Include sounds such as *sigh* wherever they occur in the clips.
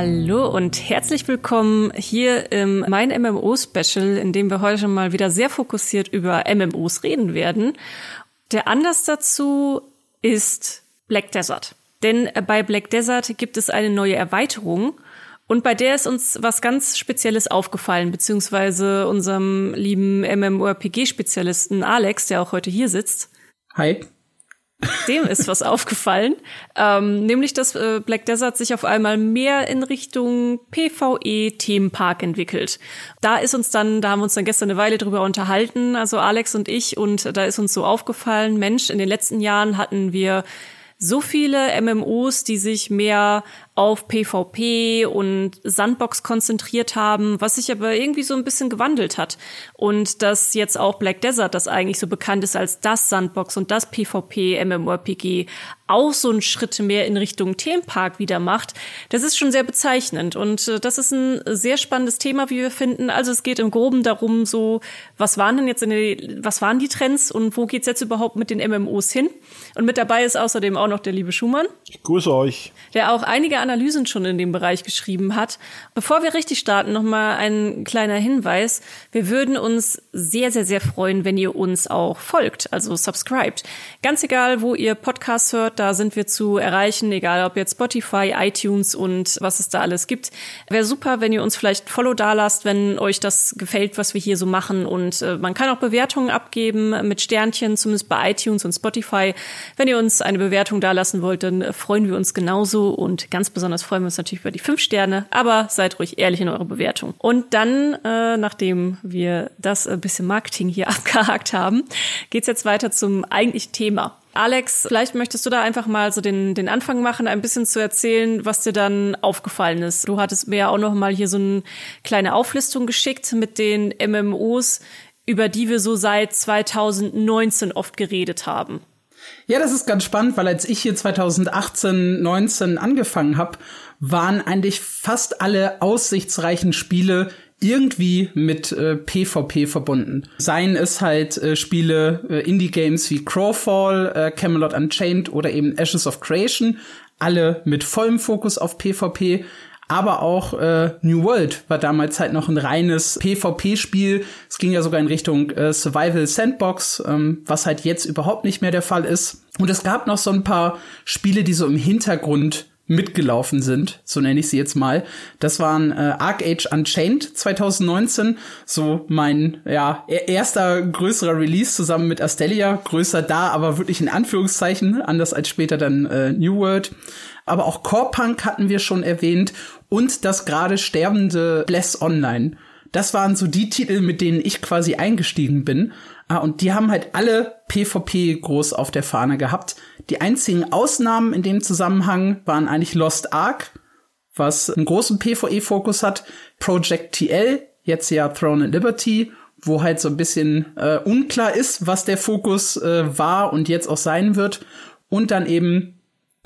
Hallo und herzlich willkommen hier im Mein MMO Special, in dem wir heute mal wieder sehr fokussiert über MMOs reden werden. Der Anlass dazu ist Black Desert. Denn bei Black Desert gibt es eine neue Erweiterung und bei der ist uns was ganz Spezielles aufgefallen, beziehungsweise unserem lieben MMORPG-Spezialisten Alex, der auch heute hier sitzt. Hi. Dem ist was aufgefallen, ähm, nämlich dass äh, Black Desert sich auf einmal mehr in Richtung PvE-Themenpark entwickelt. Da ist uns dann, da haben wir uns dann gestern eine Weile drüber unterhalten, also Alex und ich, und da ist uns so aufgefallen, Mensch, in den letzten Jahren hatten wir so viele MMOs, die sich mehr auf PvP und Sandbox konzentriert haben, was sich aber irgendwie so ein bisschen gewandelt hat. Und dass jetzt auch Black Desert, das eigentlich so bekannt ist als das Sandbox und das PvP MMORPG, auch so einen Schritt mehr in Richtung Themenpark wieder macht, das ist schon sehr bezeichnend. Und äh, das ist ein sehr spannendes Thema, wie wir finden. Also es geht im Groben darum, so, was waren denn jetzt in die, was waren die Trends und wo geht's jetzt überhaupt mit den MMOs hin? Und mit dabei ist außerdem auch noch der liebe Schumann. Ich grüße euch. Der auch einige Analysen schon in dem Bereich geschrieben hat. Bevor wir richtig starten, noch mal ein kleiner Hinweis. Wir würden uns sehr, sehr, sehr freuen, wenn ihr uns auch folgt, also subscribed. Ganz egal, wo ihr Podcasts hört, da sind wir zu erreichen, egal ob jetzt Spotify, iTunes und was es da alles gibt. Wäre super, wenn ihr uns vielleicht Follow da lasst, wenn euch das gefällt, was wir hier so machen. Und äh, man kann auch Bewertungen abgeben mit Sternchen, zumindest bei iTunes und Spotify. Wenn ihr uns eine Bewertung da lassen wollt, dann freuen wir uns genauso und ganz besonders freuen wir uns natürlich über die fünf Sterne, aber seid ruhig ehrlich in eurer Bewertung. Und dann, äh, nachdem wir das ein bisschen Marketing hier *laughs* abgehakt haben, geht's jetzt weiter zum eigentlichen Thema. Alex, vielleicht möchtest du da einfach mal so den, den Anfang machen, ein bisschen zu erzählen, was dir dann aufgefallen ist. Du hattest mir ja auch noch mal hier so eine kleine Auflistung geschickt mit den MMOs, über die wir so seit 2019 oft geredet haben. Ja, das ist ganz spannend, weil als ich hier 2018, 19 angefangen habe, waren eigentlich fast alle aussichtsreichen Spiele irgendwie mit äh, PvP verbunden. Seien es halt äh, Spiele, äh, Indie-Games wie Crowfall, äh, Camelot Unchained oder eben Ashes of Creation, alle mit vollem Fokus auf PvP. Aber auch äh, New World war damals halt noch ein reines PvP-Spiel. Es ging ja sogar in Richtung äh, Survival Sandbox, ähm, was halt jetzt überhaupt nicht mehr der Fall ist. Und es gab noch so ein paar Spiele, die so im Hintergrund mitgelaufen sind, so nenne ich sie jetzt mal. Das waren äh, Arc Age Unchained 2019, so mein ja e-, erster größerer Release zusammen mit Astelia, größer da, aber wirklich in Anführungszeichen, anders als später dann äh, New World. Aber auch Core Punk hatten wir schon erwähnt und das gerade sterbende Bless Online. Das waren so die Titel, mit denen ich quasi eingestiegen bin. Ah, und die haben halt alle PvP groß auf der Fahne gehabt. Die einzigen Ausnahmen in dem Zusammenhang waren eigentlich Lost Ark, was einen großen PvE-Fokus hat, Project TL, jetzt ja Throne and Liberty, wo halt so ein bisschen äh, unklar ist, was der Fokus äh, war und jetzt auch sein wird. Und dann eben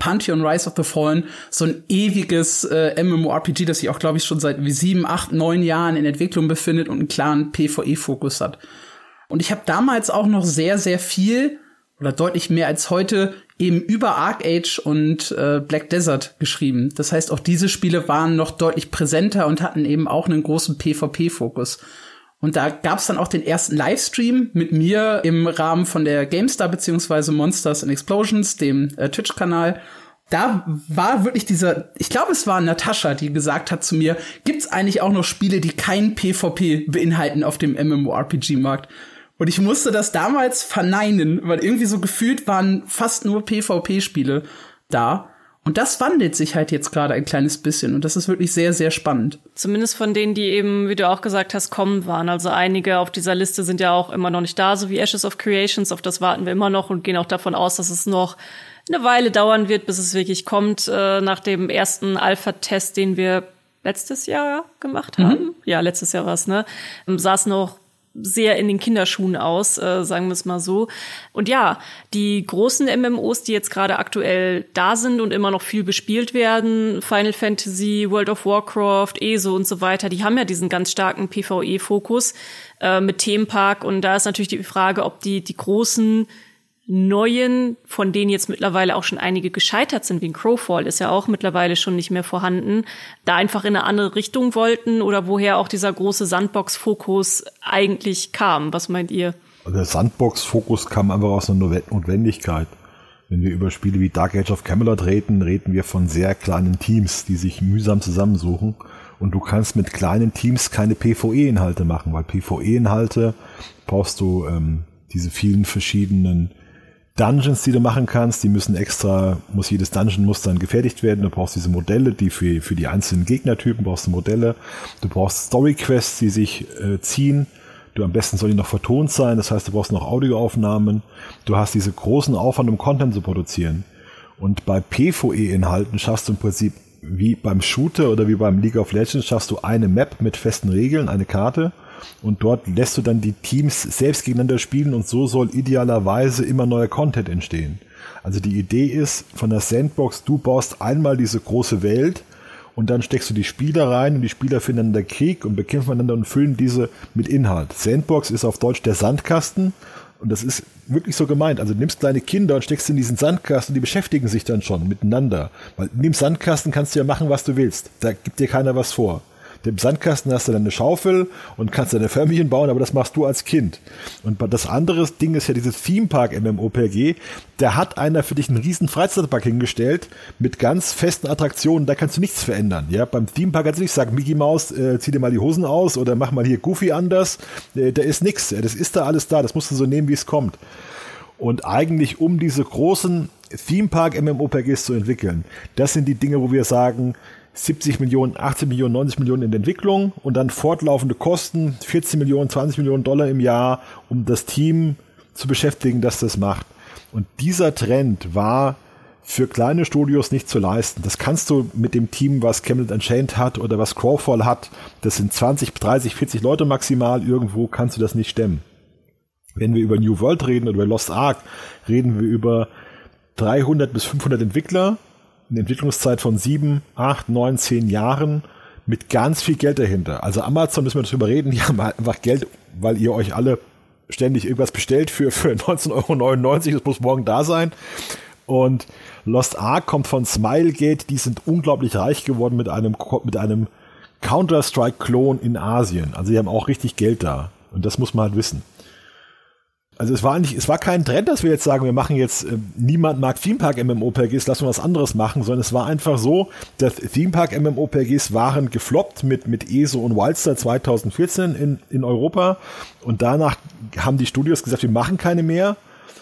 Pantheon Rise of the Fallen, so ein ewiges äh, MMORPG, das sich auch, glaube ich, schon seit wie sieben, acht, neun Jahren in Entwicklung befindet und einen klaren PvE-Fokus hat. Und ich habe damals auch noch sehr, sehr viel oder deutlich mehr als heute eben über Arc Age und äh, Black Desert geschrieben. Das heißt, auch diese Spiele waren noch deutlich präsenter und hatten eben auch einen großen PvP-Fokus. Und da gab's dann auch den ersten Livestream mit mir im Rahmen von der GameStar beziehungsweise Monsters and Explosions, dem äh, Twitch-Kanal. Da war wirklich dieser, ich glaube, es war Natascha, die gesagt hat zu mir, gibt's eigentlich auch noch Spiele, die kein PvP beinhalten auf dem MMORPG-Markt? Und ich musste das damals verneinen, weil irgendwie so gefühlt waren fast nur PvP-Spiele da. Und das wandelt sich halt jetzt gerade ein kleines bisschen und das ist wirklich sehr, sehr spannend. Zumindest von denen, die eben, wie du auch gesagt hast, kommen waren. Also einige auf dieser Liste sind ja auch immer noch nicht da, so wie Ashes of Creations. Auf das warten wir immer noch und gehen auch davon aus, dass es noch eine Weile dauern wird, bis es wirklich kommt, äh, nach dem ersten Alpha-Test, den wir letztes Jahr gemacht haben. Mhm. Ja, letztes Jahr war es, ne? Sah es noch sehr in den Kinderschuhen aus, äh, sagen wir es mal so. Und ja, die großen MMOs, die jetzt gerade aktuell da sind und immer noch viel bespielt werden, Final Fantasy, World of Warcraft, ESO und so weiter, die haben ja diesen ganz starken PvE-Fokus äh, mit Themenpark. Und da ist natürlich die Frage, ob die, die großen neuen, von denen jetzt mittlerweile auch schon einige gescheitert sind, wie ein Crowfall ist ja auch mittlerweile schon nicht mehr vorhanden, da einfach in eine andere Richtung wollten oder woher auch dieser große Sandbox-Fokus eigentlich kam. Was meint ihr? Der Sandbox-Fokus kam einfach aus einer Notwendigkeit. Wenn wir über Spiele wie Dark Age of Camelot reden, reden wir von sehr kleinen Teams, die sich mühsam zusammensuchen. Und du kannst mit kleinen Teams keine PvE-Inhalte machen, weil PvE-Inhalte brauchst du ähm, diese vielen verschiedenen Dungeons, die du machen kannst, die müssen extra, muss jedes Dungeon muss dann gefertigt werden. Du brauchst diese Modelle, die für, für die einzelnen Gegnertypen brauchst du Modelle. Du brauchst Story-Quests, die sich äh, ziehen. Du am besten soll die noch vertont sein, das heißt, du brauchst noch Audioaufnahmen. Du hast diese großen Aufwand, um Content zu produzieren. Und bei PvE-Inhalten schaffst du im Prinzip wie beim Shooter oder wie beim League of Legends schaffst du eine Map mit festen Regeln, eine Karte und dort lässt du dann die Teams selbst gegeneinander spielen und so soll idealerweise immer neuer Content entstehen. Also die Idee ist von der Sandbox, du baust einmal diese große Welt und dann steckst du die Spieler rein und die Spieler finden dann der Krieg und bekämpfen einander und füllen diese mit Inhalt. Sandbox ist auf Deutsch der Sandkasten und das ist wirklich so gemeint. Also du nimmst kleine Kinder und steckst in diesen Sandkasten, die beschäftigen sich dann schon miteinander. Weil in dem Sandkasten kannst du ja machen, was du willst. Da gibt dir keiner was vor dem Sandkasten hast du dann eine Schaufel und kannst deine Förmchen bauen, aber das machst du als Kind. Und das andere Ding ist ja dieses Theme Park MMOPG. Da hat einer für dich einen riesen Freizeitpark hingestellt mit ganz festen Attraktionen. Da kannst du nichts verändern. Ja, beim Theme Park kannst du nicht sagen, Mickey Mouse, äh, zieh dir mal die Hosen aus oder mach mal hier Goofy anders. Äh, da ist nichts. Das ist da alles da. Das musst du so nehmen, wie es kommt. Und eigentlich, um diese großen Theme Park MMOPGs zu entwickeln, das sind die Dinge, wo wir sagen, 70 Millionen, 80 Millionen, 90 Millionen in Entwicklung und dann fortlaufende Kosten, 14 Millionen, 20 Millionen Dollar im Jahr, um das Team zu beschäftigen, das das macht. Und dieser Trend war für kleine Studios nicht zu leisten. Das kannst du mit dem Team, was Camelot Unchained hat oder was Crawfall hat, das sind 20, 30, 40 Leute maximal, irgendwo kannst du das nicht stemmen. Wenn wir über New World reden oder über Lost Ark, reden wir über 300 bis 500 Entwickler, eine Entwicklungszeit von sieben, acht, neun, zehn Jahren mit ganz viel Geld dahinter. Also Amazon müssen wir darüber reden, die haben halt einfach Geld, weil ihr euch alle ständig irgendwas bestellt für, für *laughs* 19,99 Euro, das muss morgen da sein. Und Lost Ark kommt von Smilegate, die sind unglaublich reich geworden mit einem, mit einem Counter-Strike-Klon in Asien. Also die haben auch richtig Geld da. Und das muss man halt wissen. Also es war nicht, es war kein Trend, dass wir jetzt sagen, wir machen jetzt, äh, niemand mag Themepark MMOPGs, lassen wir was anderes machen, sondern es war einfach so, dass Themepark MMOPGs waren gefloppt mit, mit ESO und Wildstar 2014 in, in Europa und danach haben die Studios gesagt, wir machen keine mehr,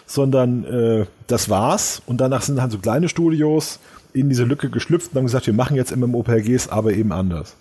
sondern äh, das war's und danach sind halt so kleine Studios in diese Lücke geschlüpft und haben gesagt, wir machen jetzt MMOPGs, aber eben anders.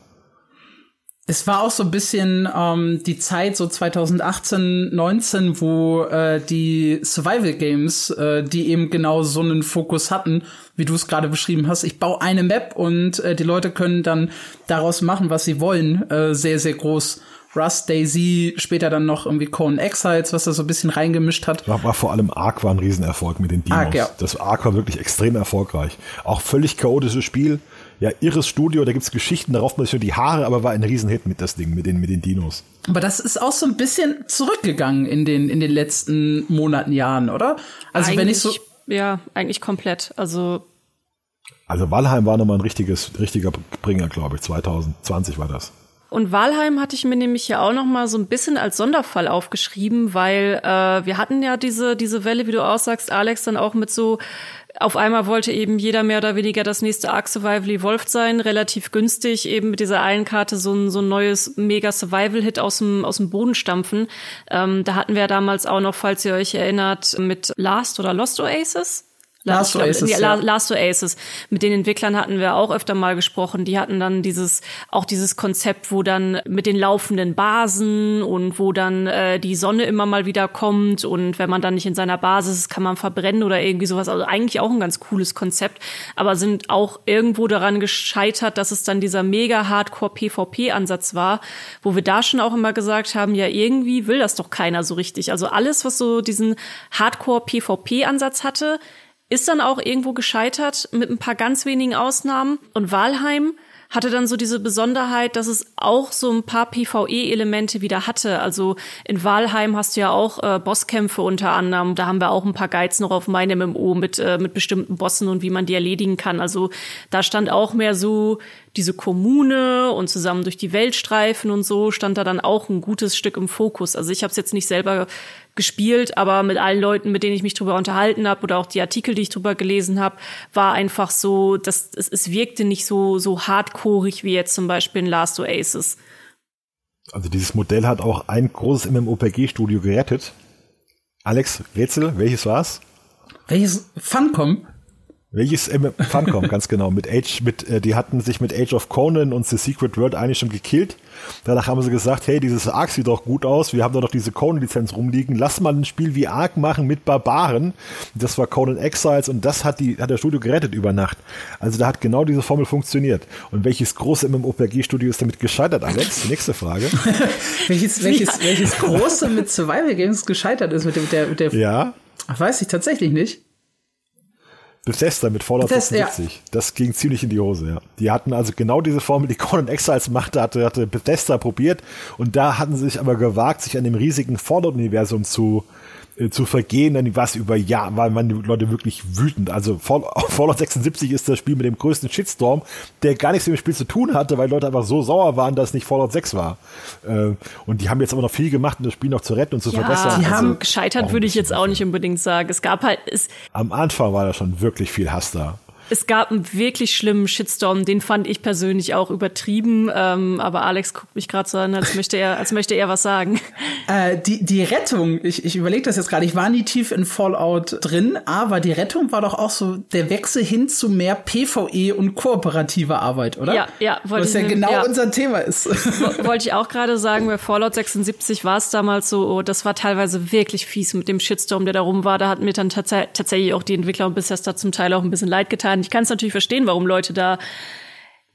Es war auch so ein bisschen ähm, die Zeit, so 2018, 19, wo äh, die Survival Games, äh, die eben genau so einen Fokus hatten, wie du es gerade beschrieben hast. Ich baue eine Map und äh, die Leute können dann daraus machen, was sie wollen, äh, sehr, sehr groß. Rust, Daisy, später dann noch irgendwie Conan Exiles, was da so ein bisschen reingemischt hat. War, war vor allem Ark war ein Riesenerfolg mit den Dinos. Ark, ja. Das Ark war wirklich extrem erfolgreich. Auch völlig chaotisches Spiel ja, irres Studio, da gibt's Geschichten, darauf man sich die Haare, aber war ein Riesenhit mit das Ding, mit den, mit den Dinos. Aber das ist auch so ein bisschen zurückgegangen in den, in den letzten Monaten, Jahren, oder? Also eigentlich, wenn ich so. Ja, eigentlich komplett. Also. Also Walheim war nochmal ein richtiges, richtiger Bringer, glaube ich. 2020 war das. Und Walheim hatte ich mir nämlich ja auch noch mal so ein bisschen als Sonderfall aufgeschrieben, weil äh, wir hatten ja diese diese Welle, wie du aussagst, Alex, dann auch mit so auf einmal wollte eben jeder mehr oder weniger das nächste Ark Survival Evolved sein, relativ günstig, eben mit dieser einen Karte so ein, so ein neues Mega Survival Hit aus dem, aus dem Boden stampfen. Ähm, da hatten wir damals auch noch, falls ihr euch erinnert, mit Last oder Lost Oasis Last glaub, Oasis. Ja, Last Oasis. Mit den Entwicklern hatten wir auch öfter mal gesprochen. Die hatten dann dieses, auch dieses Konzept, wo dann mit den laufenden Basen und wo dann äh, die Sonne immer mal wieder kommt und wenn man dann nicht in seiner Basis ist, kann man verbrennen oder irgendwie sowas. Also eigentlich auch ein ganz cooles Konzept, aber sind auch irgendwo daran gescheitert, dass es dann dieser mega Hardcore PvP-Ansatz war, wo wir da schon auch immer gesagt haben, ja, irgendwie will das doch keiner so richtig. Also alles, was so diesen Hardcore PvP-Ansatz hatte, ist dann auch irgendwo gescheitert mit ein paar ganz wenigen Ausnahmen. Und Walheim hatte dann so diese Besonderheit, dass es auch so ein paar PvE-Elemente wieder hatte. Also in Walheim hast du ja auch äh, Bosskämpfe unter anderem. Da haben wir auch ein paar Guides noch auf meinem MMO mit, äh, mit bestimmten Bossen und wie man die erledigen kann. Also da stand auch mehr so diese Kommune und zusammen durch die Welt streifen und so stand da dann auch ein gutes Stück im Fokus. Also ich habe es jetzt nicht selber gespielt, aber mit allen Leuten, mit denen ich mich drüber unterhalten habe oder auch die Artikel, die ich drüber gelesen habe, war einfach so, dass es, es wirkte nicht so so hardcoreig wie jetzt zum Beispiel in Last Oasis. Also dieses Modell hat auch ein großes MMOPG-Studio gerettet. Alex, Rätsel, welches war's? Welches Funcom? Welches M Funcom, ganz genau. Mit Age, mit, äh, die hatten sich mit Age of Conan und The Secret World eigentlich schon gekillt. Danach haben sie gesagt, hey, dieses Ark sieht doch gut aus, wir haben da noch diese Conan-Lizenz rumliegen, lass mal ein Spiel wie Ark machen mit Barbaren. Das war Conan Exiles und das hat die, hat der Studio gerettet über Nacht. Also da hat genau diese Formel funktioniert. Und welches große MMORPG-Studio ist damit gescheitert, Alex? Nächste Frage. *laughs* welches, welches, ja. welches große mit Survival Games gescheitert ist mit dem, der, mit der, ja. Weiß ich tatsächlich nicht. Bethesda mit Fallout Bethesda, 76. Ja. Das ging ziemlich in die Hose, ja. Die hatten also genau diese Formel, die Conan Exiles machte, hatte, hatte Bethesda probiert und da hatten sie sich aber gewagt, sich an dem riesigen Fallout-Universum zu, äh, zu vergehen, dann was über Jahre, weil man die Leute wirklich wütend. Also *laughs* Fallout 76 ist das Spiel mit dem größten Shitstorm, der gar nichts mit dem Spiel zu tun hatte, weil Leute einfach so sauer waren, dass es nicht Fallout 6 war. Äh, und die haben jetzt aber noch viel gemacht, um das Spiel noch zu retten und zu ja, verbessern. Die also, haben gescheitert, würde ich jetzt auch nicht unbedingt sagen. Es gab halt, es am Anfang war da schon wirklich viel Hass da es gab einen wirklich schlimmen Shitstorm, den fand ich persönlich auch übertrieben. Ähm, aber Alex guckt mich gerade so an, als möchte er, als möchte er was sagen. Äh, die, die Rettung, ich, ich überlege das jetzt gerade, ich war nie tief in Fallout drin, aber die Rettung war doch auch so der Wechsel hin zu mehr PvE und kooperativer Arbeit, oder? Ja, ja. Was ja genau ja. unser Thema ist. Wollte ich auch gerade sagen, bei Fallout 76 war es damals so, oh, das war teilweise wirklich fies mit dem Shitstorm, der da rum war. Da hat mir dann tats tatsächlich auch die Entwickler und bisher da zum Teil auch ein bisschen leid getan ich kann es natürlich verstehen, warum Leute da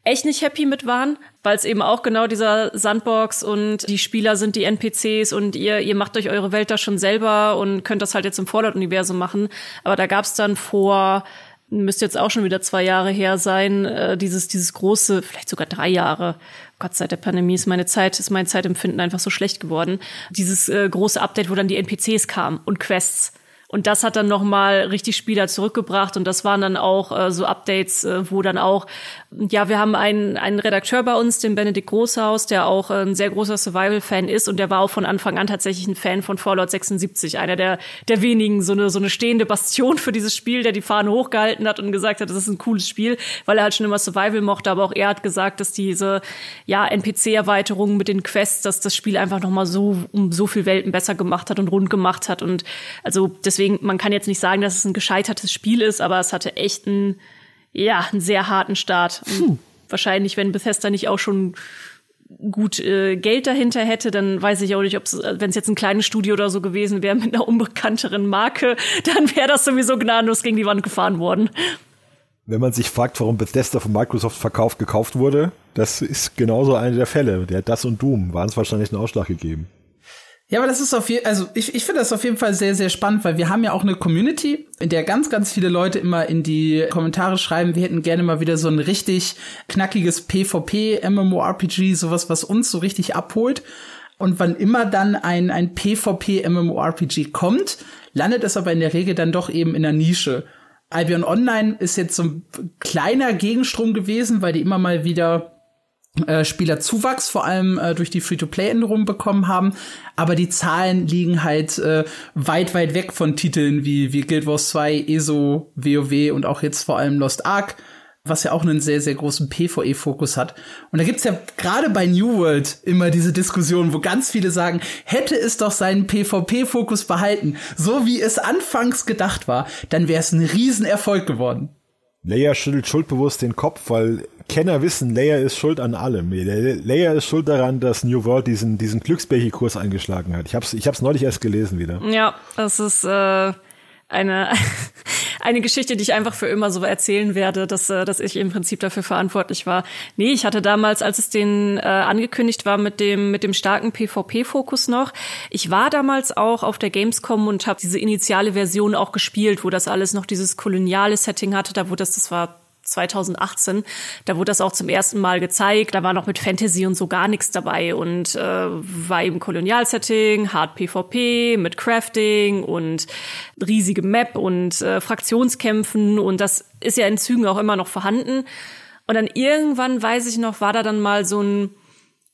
echt nicht happy mit waren, weil es eben auch genau dieser Sandbox und die Spieler sind die NPCs und ihr, ihr macht euch eure Welt da schon selber und könnt das halt jetzt im Fallout-Universum machen. Aber da gab es dann vor, müsste jetzt auch schon wieder zwei Jahre her sein, äh, dieses, dieses große, vielleicht sogar drei Jahre, Gott seit der Pandemie ist meine Zeit, ist mein Zeitempfinden einfach so schlecht geworden. Dieses äh, große Update, wo dann die NPCs kamen und Quests. Und das hat dann noch mal richtig Spieler zurückgebracht. Und das waren dann auch äh, so Updates, äh, wo dann auch ja, wir haben einen einen Redakteur bei uns, den Benedikt Großhaus, der auch äh, ein sehr großer Survival Fan ist. Und der war auch von Anfang an tatsächlich ein Fan von Fallout 76, einer der der wenigen so eine so eine stehende Bastion für dieses Spiel, der die Fahne hochgehalten hat und gesagt hat, das ist ein cooles Spiel, weil er halt schon immer Survival mochte, aber auch er hat gesagt, dass diese ja NPC Erweiterungen mit den Quests, dass das Spiel einfach noch mal so um so viel Welten besser gemacht hat und rund gemacht hat. Und also das deswegen, man kann jetzt nicht sagen, dass es ein gescheitertes Spiel ist, aber es hatte echt einen, ja, einen sehr harten Start. Wahrscheinlich, wenn Bethesda nicht auch schon gut äh, Geld dahinter hätte, dann weiß ich auch nicht, ob es, äh, wenn es jetzt ein kleines Studio oder so gewesen wäre mit einer unbekannteren Marke, *laughs* dann wäre das sowieso gnadenlos gegen die Wand gefahren worden. Wenn man sich fragt, warum Bethesda von Microsoft verkauft, gekauft wurde, das ist genauso eine der Fälle. Der das und Doom waren es wahrscheinlich einen Ausschlag gegeben. Ja, aber das ist auf jeden also ich, ich finde das auf jeden Fall sehr, sehr spannend, weil wir haben ja auch eine Community, in der ganz, ganz viele Leute immer in die Kommentare schreiben, wir hätten gerne mal wieder so ein richtig knackiges PvP, MMORPG, sowas, was uns so richtig abholt. Und wann immer dann ein, ein PvP MMORPG kommt, landet es aber in der Regel dann doch eben in der Nische. Albion Online ist jetzt so ein kleiner Gegenstrom gewesen, weil die immer mal wieder Spielerzuwachs, vor allem äh, durch die Free-to-Play-Änderungen bekommen haben. Aber die Zahlen liegen halt äh, weit, weit weg von Titeln wie, wie Guild Wars 2, ESO, WoW und auch jetzt vor allem Lost Ark, was ja auch einen sehr, sehr großen PvE-Fokus hat. Und da gibt's ja gerade bei New World immer diese Diskussion, wo ganz viele sagen, hätte es doch seinen PvP-Fokus behalten, so wie es anfangs gedacht war, dann wäre es ein Riesenerfolg geworden. Leia schüttelt schuldbewusst den Kopf, weil Kenner wissen, Leia ist schuld an allem. Leia ist schuld daran, dass New World diesen, diesen Glücksbärchen-Kurs eingeschlagen hat. Ich hab's, ich hab's neulich erst gelesen wieder. Ja, das ist äh, eine, *laughs* eine Geschichte, die ich einfach für immer so erzählen werde, dass, äh, dass ich im Prinzip dafür verantwortlich war. Nee, ich hatte damals, als es den äh, angekündigt war mit dem, mit dem starken PvP-Fokus noch, ich war damals auch auf der Gamescom und habe diese initiale Version auch gespielt, wo das alles noch dieses koloniale Setting hatte, da wo das, das war 2018. Da wurde das auch zum ersten Mal gezeigt. Da war noch mit Fantasy und so gar nichts dabei und äh, war eben Kolonialsetting, Hard PvP mit Crafting und riesige Map und äh, Fraktionskämpfen und das ist ja in Zügen auch immer noch vorhanden. Und dann irgendwann, weiß ich noch, war da dann mal so ein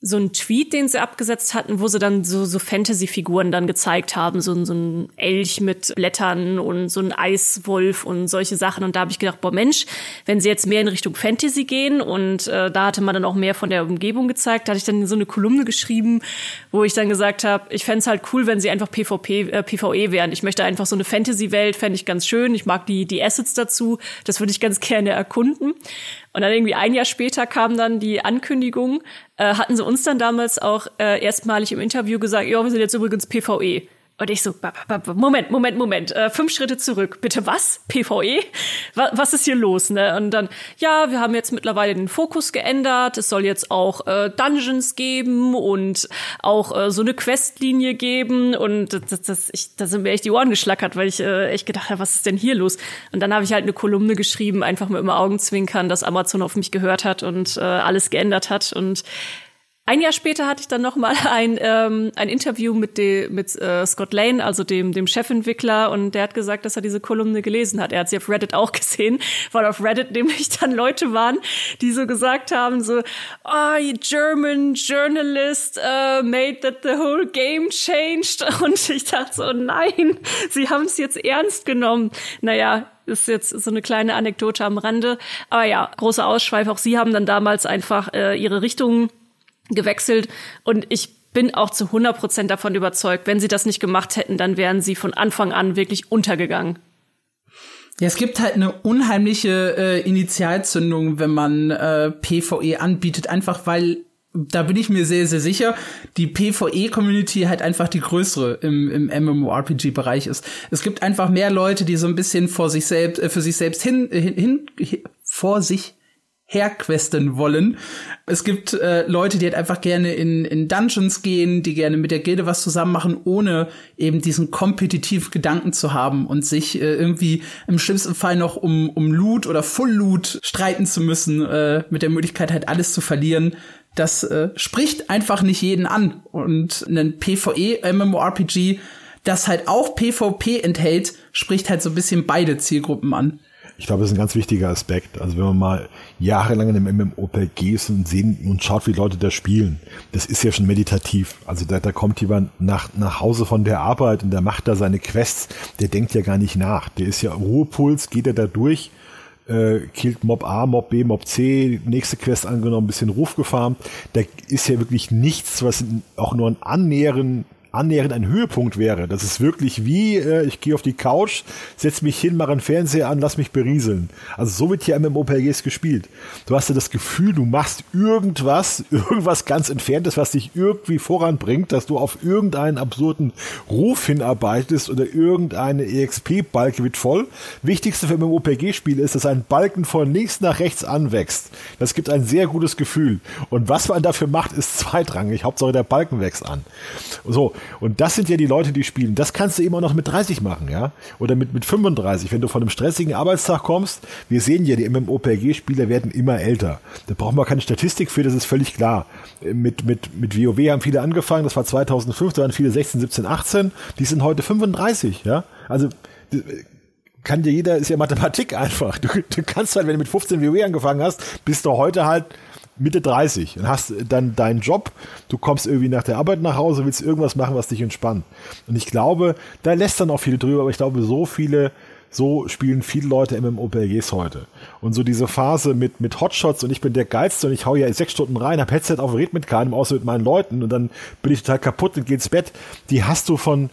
so ein Tweet, den sie abgesetzt hatten, wo sie dann so, so Fantasy-Figuren dann gezeigt haben, so, so ein Elch mit Blättern und so ein Eiswolf und solche Sachen. Und da habe ich gedacht, boah Mensch, wenn sie jetzt mehr in Richtung Fantasy gehen und äh, da hatte man dann auch mehr von der Umgebung gezeigt, da hatte ich dann so eine Kolumne geschrieben, wo ich dann gesagt habe, ich fände halt cool, wenn sie einfach PvP, äh, PvE wären. Ich möchte einfach so eine Fantasy-Welt, fände ich ganz schön. Ich mag die, die Assets dazu. Das würde ich ganz gerne erkunden. Und dann irgendwie ein Jahr später kam dann die Ankündigung, äh, hatten sie uns dann damals auch äh, erstmalig im Interview gesagt, ja, wir sind jetzt übrigens PvE. Und ich so, Moment, Moment, Moment, äh, fünf Schritte zurück. Bitte was? PvE? Was, ist hier los? Ne? Und dann, ja, wir haben jetzt mittlerweile den Fokus geändert. Es soll jetzt auch äh, Dungeons geben und auch äh, so eine Questlinie geben. Und das, das, ich, da sind mir echt die Ohren geschlackert, weil ich echt gedacht habe, was ist denn hier los? Und dann habe ich halt eine Kolumne geschrieben, einfach mit dem Augenzwinkern, dass Amazon auf mich gehört hat und alles geändert hat. Und ein Jahr später hatte ich dann noch mal *laughs* ein, ähm, ein Interview mit, de, mit äh, Scott Lane, also dem, dem Chefentwickler, und der hat gesagt, dass er diese Kolumne gelesen hat. Er hat sie auf Reddit auch *laughs* gesehen, weil auf Reddit nämlich dann Leute waren, die so gesagt haben, so, oh, German journalist uh, made that the whole game changed. *laughs* Und ich dachte so, nein, sie haben es jetzt ernst genommen. Naja, ist jetzt so eine kleine Anekdote am Rande. Aber ja, großer Ausschweif. Auch sie haben dann damals einfach äh, ihre Richtung gewechselt und ich bin auch zu 100 Prozent davon überzeugt, wenn sie das nicht gemacht hätten, dann wären sie von Anfang an wirklich untergegangen. Ja, es gibt halt eine unheimliche äh, Initialzündung, wenn man äh, PvE anbietet, einfach weil da bin ich mir sehr, sehr sicher, die PvE-Community halt einfach die größere im, im MMORPG-Bereich ist. Es gibt einfach mehr Leute, die so ein bisschen vor sich selbst, äh, für sich selbst hin, hin, hin vor sich herquesten wollen. Es gibt äh, Leute, die halt einfach gerne in, in Dungeons gehen, die gerne mit der Gilde was zusammen machen, ohne eben diesen kompetitiven Gedanken zu haben und sich äh, irgendwie im schlimmsten Fall noch um, um Loot oder Full Loot streiten zu müssen, äh, mit der Möglichkeit halt alles zu verlieren. Das äh, spricht einfach nicht jeden an. Und ein PvE-MMORPG, das halt auch PvP enthält, spricht halt so ein bisschen beide Zielgruppen an. Ich glaube, das ist ein ganz wichtiger Aspekt. Also wenn man mal jahrelang in einem MMORPG ist und sehen und schaut, wie Leute da spielen, das ist ja schon meditativ. Also da, da kommt jemand nach, nach Hause von der Arbeit und der macht da seine Quests, der denkt ja gar nicht nach. Der ist ja Ruhepuls, geht er da durch, äh, killt Mob A, Mob B, Mob C, nächste Quest angenommen, bisschen Ruf gefarmt. Da ist ja wirklich nichts, was auch nur ein Annähern annähernd ein Höhepunkt wäre. Das ist wirklich wie, äh, ich gehe auf die Couch, setz mich hin, mache einen Fernseher an, lass mich berieseln. Also so wird hier MMORPGs gespielt. Du hast ja das Gefühl, du machst irgendwas, *laughs* irgendwas ganz Entferntes, was dich irgendwie voranbringt, dass du auf irgendeinen absurden Ruf hinarbeitest oder irgendeine EXP-Balke wird voll. Wichtigste für MMORPG-Spiele ist, dass ein Balken von links nach rechts anwächst. Das gibt ein sehr gutes Gefühl. Und was man dafür macht, ist zweitrangig. Hauptsache der Balken wächst an. So, und das sind ja die Leute, die spielen. Das kannst du eben auch noch mit 30 machen, ja? Oder mit, mit 35, wenn du von einem stressigen Arbeitstag kommst. Wir sehen ja, die MMOPG-Spieler werden immer älter. Da brauchen wir keine Statistik für, das ist völlig klar. Mit, mit, mit WoW haben viele angefangen, das war 2005, da waren viele 16, 17, 18. Die sind heute 35, ja? Also, kann dir jeder, ist ja Mathematik *laughs* einfach. Du, du kannst halt, wenn du mit 15 WoW angefangen hast, bist du heute halt Mitte 30 und hast dann deinen Job, du kommst irgendwie nach der Arbeit nach Hause, willst irgendwas machen, was dich entspannt. Und ich glaube, da lässt dann auch viele drüber, aber ich glaube, so viele, so spielen viele Leute MMORPGs heute. Und so diese Phase mit, mit Hotshots und ich bin der Geilste und ich hau ja sechs Stunden rein, hab Headset auf, red mit keinem, außer mit meinen Leuten und dann bin ich total kaputt und geh ins Bett. Die hast du von,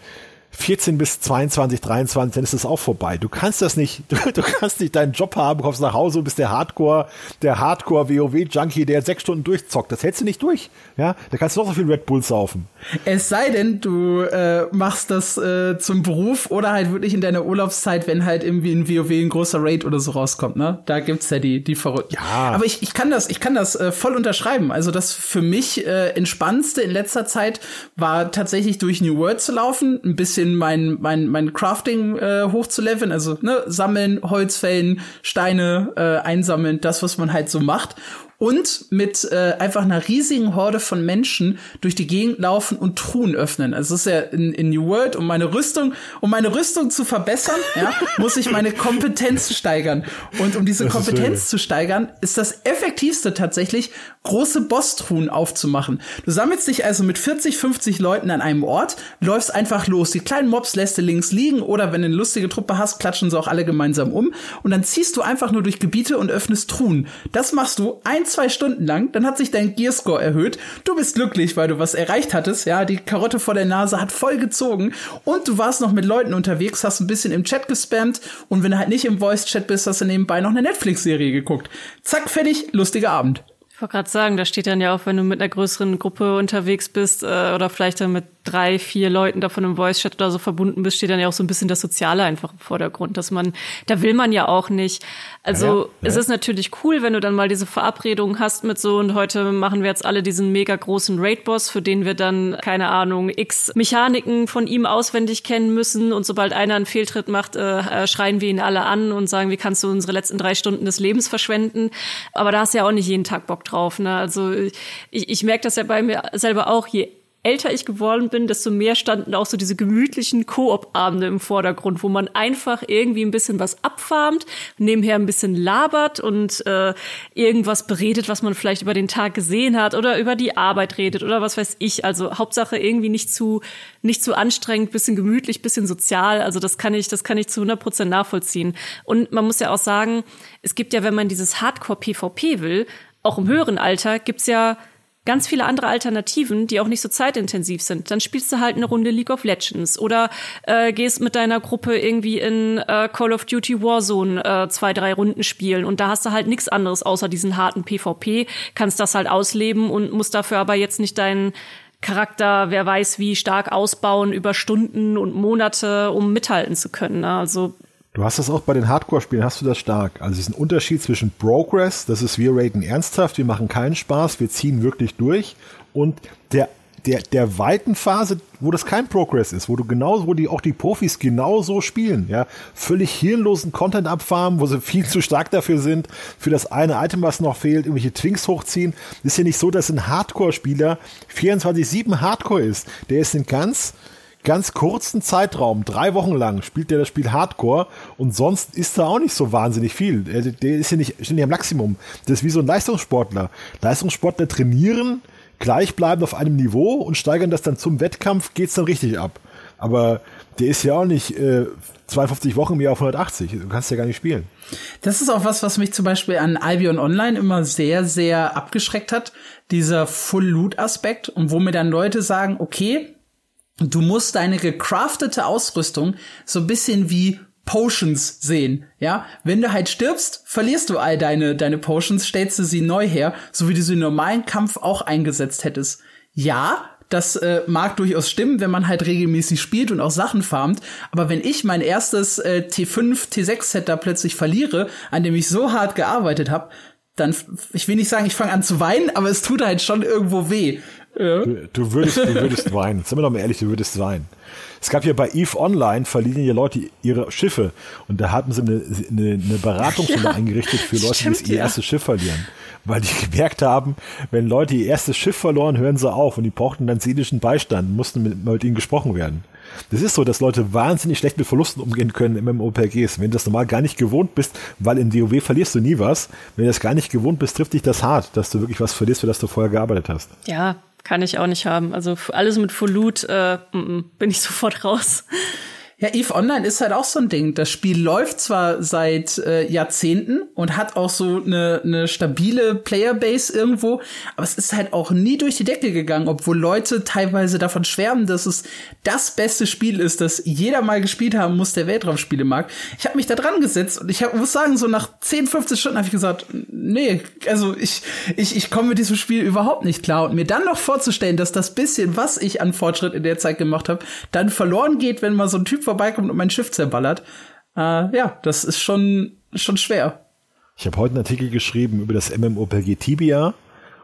14 bis 22, 23, dann ist es auch vorbei. Du kannst das nicht, *laughs* du, du, kannst nicht deinen Job haben, kommst nach Hause und bist der Hardcore, der Hardcore WoW-Junkie, der sechs Stunden durchzockt. Das hältst du nicht durch. Ja, da kannst du noch so viel Red Bull saufen. Es sei denn, du äh, machst das äh, zum Beruf oder halt wirklich in deiner Urlaubszeit, wenn halt irgendwie in WoW ein großer Raid oder so rauskommt, ne? Da gibt's ja die, die Verrückten. Ja. Aber ich, ich kann das, ich kann das äh, voll unterschreiben. Also das für mich äh, entspannendste in letzter Zeit war tatsächlich durch New World zu laufen, ein bisschen bisschen mein, mein, mein Crafting äh, hochzuleveln, also ne, sammeln, Holz fällen, Steine äh, einsammeln, das, was man halt so macht und mit äh, einfach einer riesigen Horde von Menschen durch die Gegend laufen und Truhen öffnen. Also es ist ja in, in New World, um meine Rüstung, um meine Rüstung zu verbessern, ja, *laughs* muss ich meine Kompetenz steigern. Und um diese das Kompetenz zu steigern, ist das effektivste tatsächlich, große Boss-Truhen aufzumachen. Du sammelst dich also mit 40, 50 Leuten an einem Ort, läufst einfach los. Die kleinen Mobs lässt du links liegen oder wenn du eine lustige Truppe hast, klatschen sie auch alle gemeinsam um. Und dann ziehst du einfach nur durch Gebiete und öffnest Truhen. Das machst du ein, zwei Stunden lang, dann hat sich dein Gearscore erhöht. Du bist glücklich, weil du was erreicht hattest. Ja, die Karotte vor der Nase hat voll gezogen und du warst noch mit Leuten unterwegs, hast ein bisschen im Chat gespammt und wenn du halt nicht im Voice-Chat bist, hast du nebenbei noch eine Netflix-Serie geguckt. Zack, fertig, lustiger Abend. Ich wollte gerade sagen, da steht dann ja auch, wenn du mit einer größeren Gruppe unterwegs bist äh, oder vielleicht dann mit drei, vier Leuten davon im Voice-Chat oder so verbunden bist, steht dann ja auch so ein bisschen das Soziale einfach im Vordergrund, dass man, da will man ja auch nicht. Also ja, ja, es ist natürlich cool, wenn du dann mal diese Verabredung hast mit so und heute machen wir jetzt alle diesen mega großen Raid-Boss, für den wir dann, keine Ahnung, x Mechaniken von ihm auswendig kennen müssen und sobald einer einen Fehltritt macht, äh, äh schreien wir ihn alle an und sagen, wie kannst du unsere letzten drei Stunden des Lebens verschwenden? Aber da hast du ja auch nicht jeden Tag Bock drauf. Ne? Also ich, ich merke das ja bei mir selber auch, je älter ich geworden bin, desto mehr standen auch so diese gemütlichen Koop-Abende im Vordergrund, wo man einfach irgendwie ein bisschen was abfarmt, nebenher ein bisschen labert und äh, irgendwas beredet, was man vielleicht über den Tag gesehen hat oder über die Arbeit redet oder was weiß ich. Also Hauptsache irgendwie nicht zu nicht zu anstrengend, bisschen gemütlich, bisschen sozial. Also das kann ich das kann ich zu 100 Prozent nachvollziehen. Und man muss ja auch sagen, es gibt ja, wenn man dieses Hardcore PvP will, auch im höheren Alter gibt's ja ganz viele andere Alternativen, die auch nicht so zeitintensiv sind. Dann spielst du halt eine Runde League of Legends oder äh, gehst mit deiner Gruppe irgendwie in äh, Call of Duty Warzone äh, zwei, drei Runden spielen und da hast du halt nichts anderes außer diesen harten PvP, kannst das halt ausleben und musst dafür aber jetzt nicht deinen Charakter, wer weiß wie stark ausbauen über Stunden und Monate, um mithalten zu können. Ne? Also Du hast das auch bei den Hardcore-Spielen, hast du das stark. Also diesen Unterschied zwischen Progress, das ist wir raten ernsthaft, wir machen keinen Spaß, wir ziehen wirklich durch und der der, der weiten Phase, wo das kein Progress ist, wo du genauso, wo die auch die Profis genauso spielen, ja, völlig hirnlosen Content abfarmen, wo sie viel zu stark dafür sind, für das eine Item, was noch fehlt, irgendwelche Twinks hochziehen. ist ja nicht so, dass ein Hardcore-Spieler 24-7 Hardcore ist. Der ist in ganz, ganz kurzen Zeitraum, drei Wochen lang, spielt der das Spiel Hardcore und sonst ist da auch nicht so wahnsinnig viel. Der, ist ja nicht ständig am Maximum. Das ist wie so ein Leistungssportler. Leistungssportler trainieren, gleichbleibend auf einem Niveau und steigern das dann zum Wettkampf, geht's dann richtig ab. Aber der ist ja auch nicht äh, 52 Wochen mehr auf 180. Du kannst ja gar nicht spielen. Das ist auch was, was mich zum Beispiel an Albion Online immer sehr, sehr abgeschreckt hat. Dieser Full-Loot-Aspekt und wo mir dann Leute sagen, okay, du musst deine gecraftete Ausrüstung so ein bisschen wie Potions sehen, ja? Wenn du halt stirbst, verlierst du all deine, deine Potions, stellst du sie neu her, so wie du sie im normalen Kampf auch eingesetzt hättest. Ja, das äh, mag durchaus stimmen, wenn man halt regelmäßig spielt und auch Sachen farmt. Aber wenn ich mein erstes äh, T5, T6-Set da plötzlich verliere, an dem ich so hart gearbeitet habe, dann, ich will nicht sagen, ich fange an zu weinen, aber es tut halt schon irgendwo weh. Ja. Du, du, würdest, du würdest *laughs* weinen. Sind wir doch mal ehrlich, du würdest weinen. Es gab ja bei EVE Online, verlieren ja Leute ihre Schiffe. Und da hatten sie eine, eine, eine Beratungsstelle ja, eingerichtet für Leute, stimmt, die ihr ja. erstes Schiff verlieren. Weil die *laughs* gemerkt haben, wenn Leute ihr erstes Schiff verloren, hören sie auf. Und die brauchten dann seelischen Beistand, mussten mit, mit ihnen gesprochen werden. Das ist so, dass Leute wahnsinnig schlecht mit Verlusten umgehen können im MMORPGs. Wenn du das normal gar nicht gewohnt bist, weil in WoW verlierst du nie was. Wenn du das gar nicht gewohnt bist, trifft dich das hart, dass du wirklich was verlierst, für das du vorher gearbeitet hast. Ja, kann ich auch nicht haben. Also alles mit Loot äh, bin ich *laughs* sofort raus. Ja, Eve Online ist halt auch so ein Ding. Das Spiel läuft zwar seit äh, Jahrzehnten und hat auch so eine, eine stabile Playerbase irgendwo, aber es ist halt auch nie durch die Decke gegangen, obwohl Leute teilweise davon schwärmen, dass es das beste Spiel ist, das jeder mal gespielt haben muss, der Weltraumspiele mag. Ich habe mich da dran gesetzt und ich hab, muss sagen, so nach 10, 15 Stunden habe ich gesagt, nee, also ich, ich, ich komme mit diesem Spiel überhaupt nicht klar. Und mir dann noch vorzustellen, dass das bisschen, was ich an Fortschritt in der Zeit gemacht habe, dann verloren geht, wenn mal so ein Typ vorbeikommt und mein Schiff zerballert. Äh, ja, das ist schon, schon schwer. Ich habe heute einen Artikel geschrieben über das MMORPG Tibia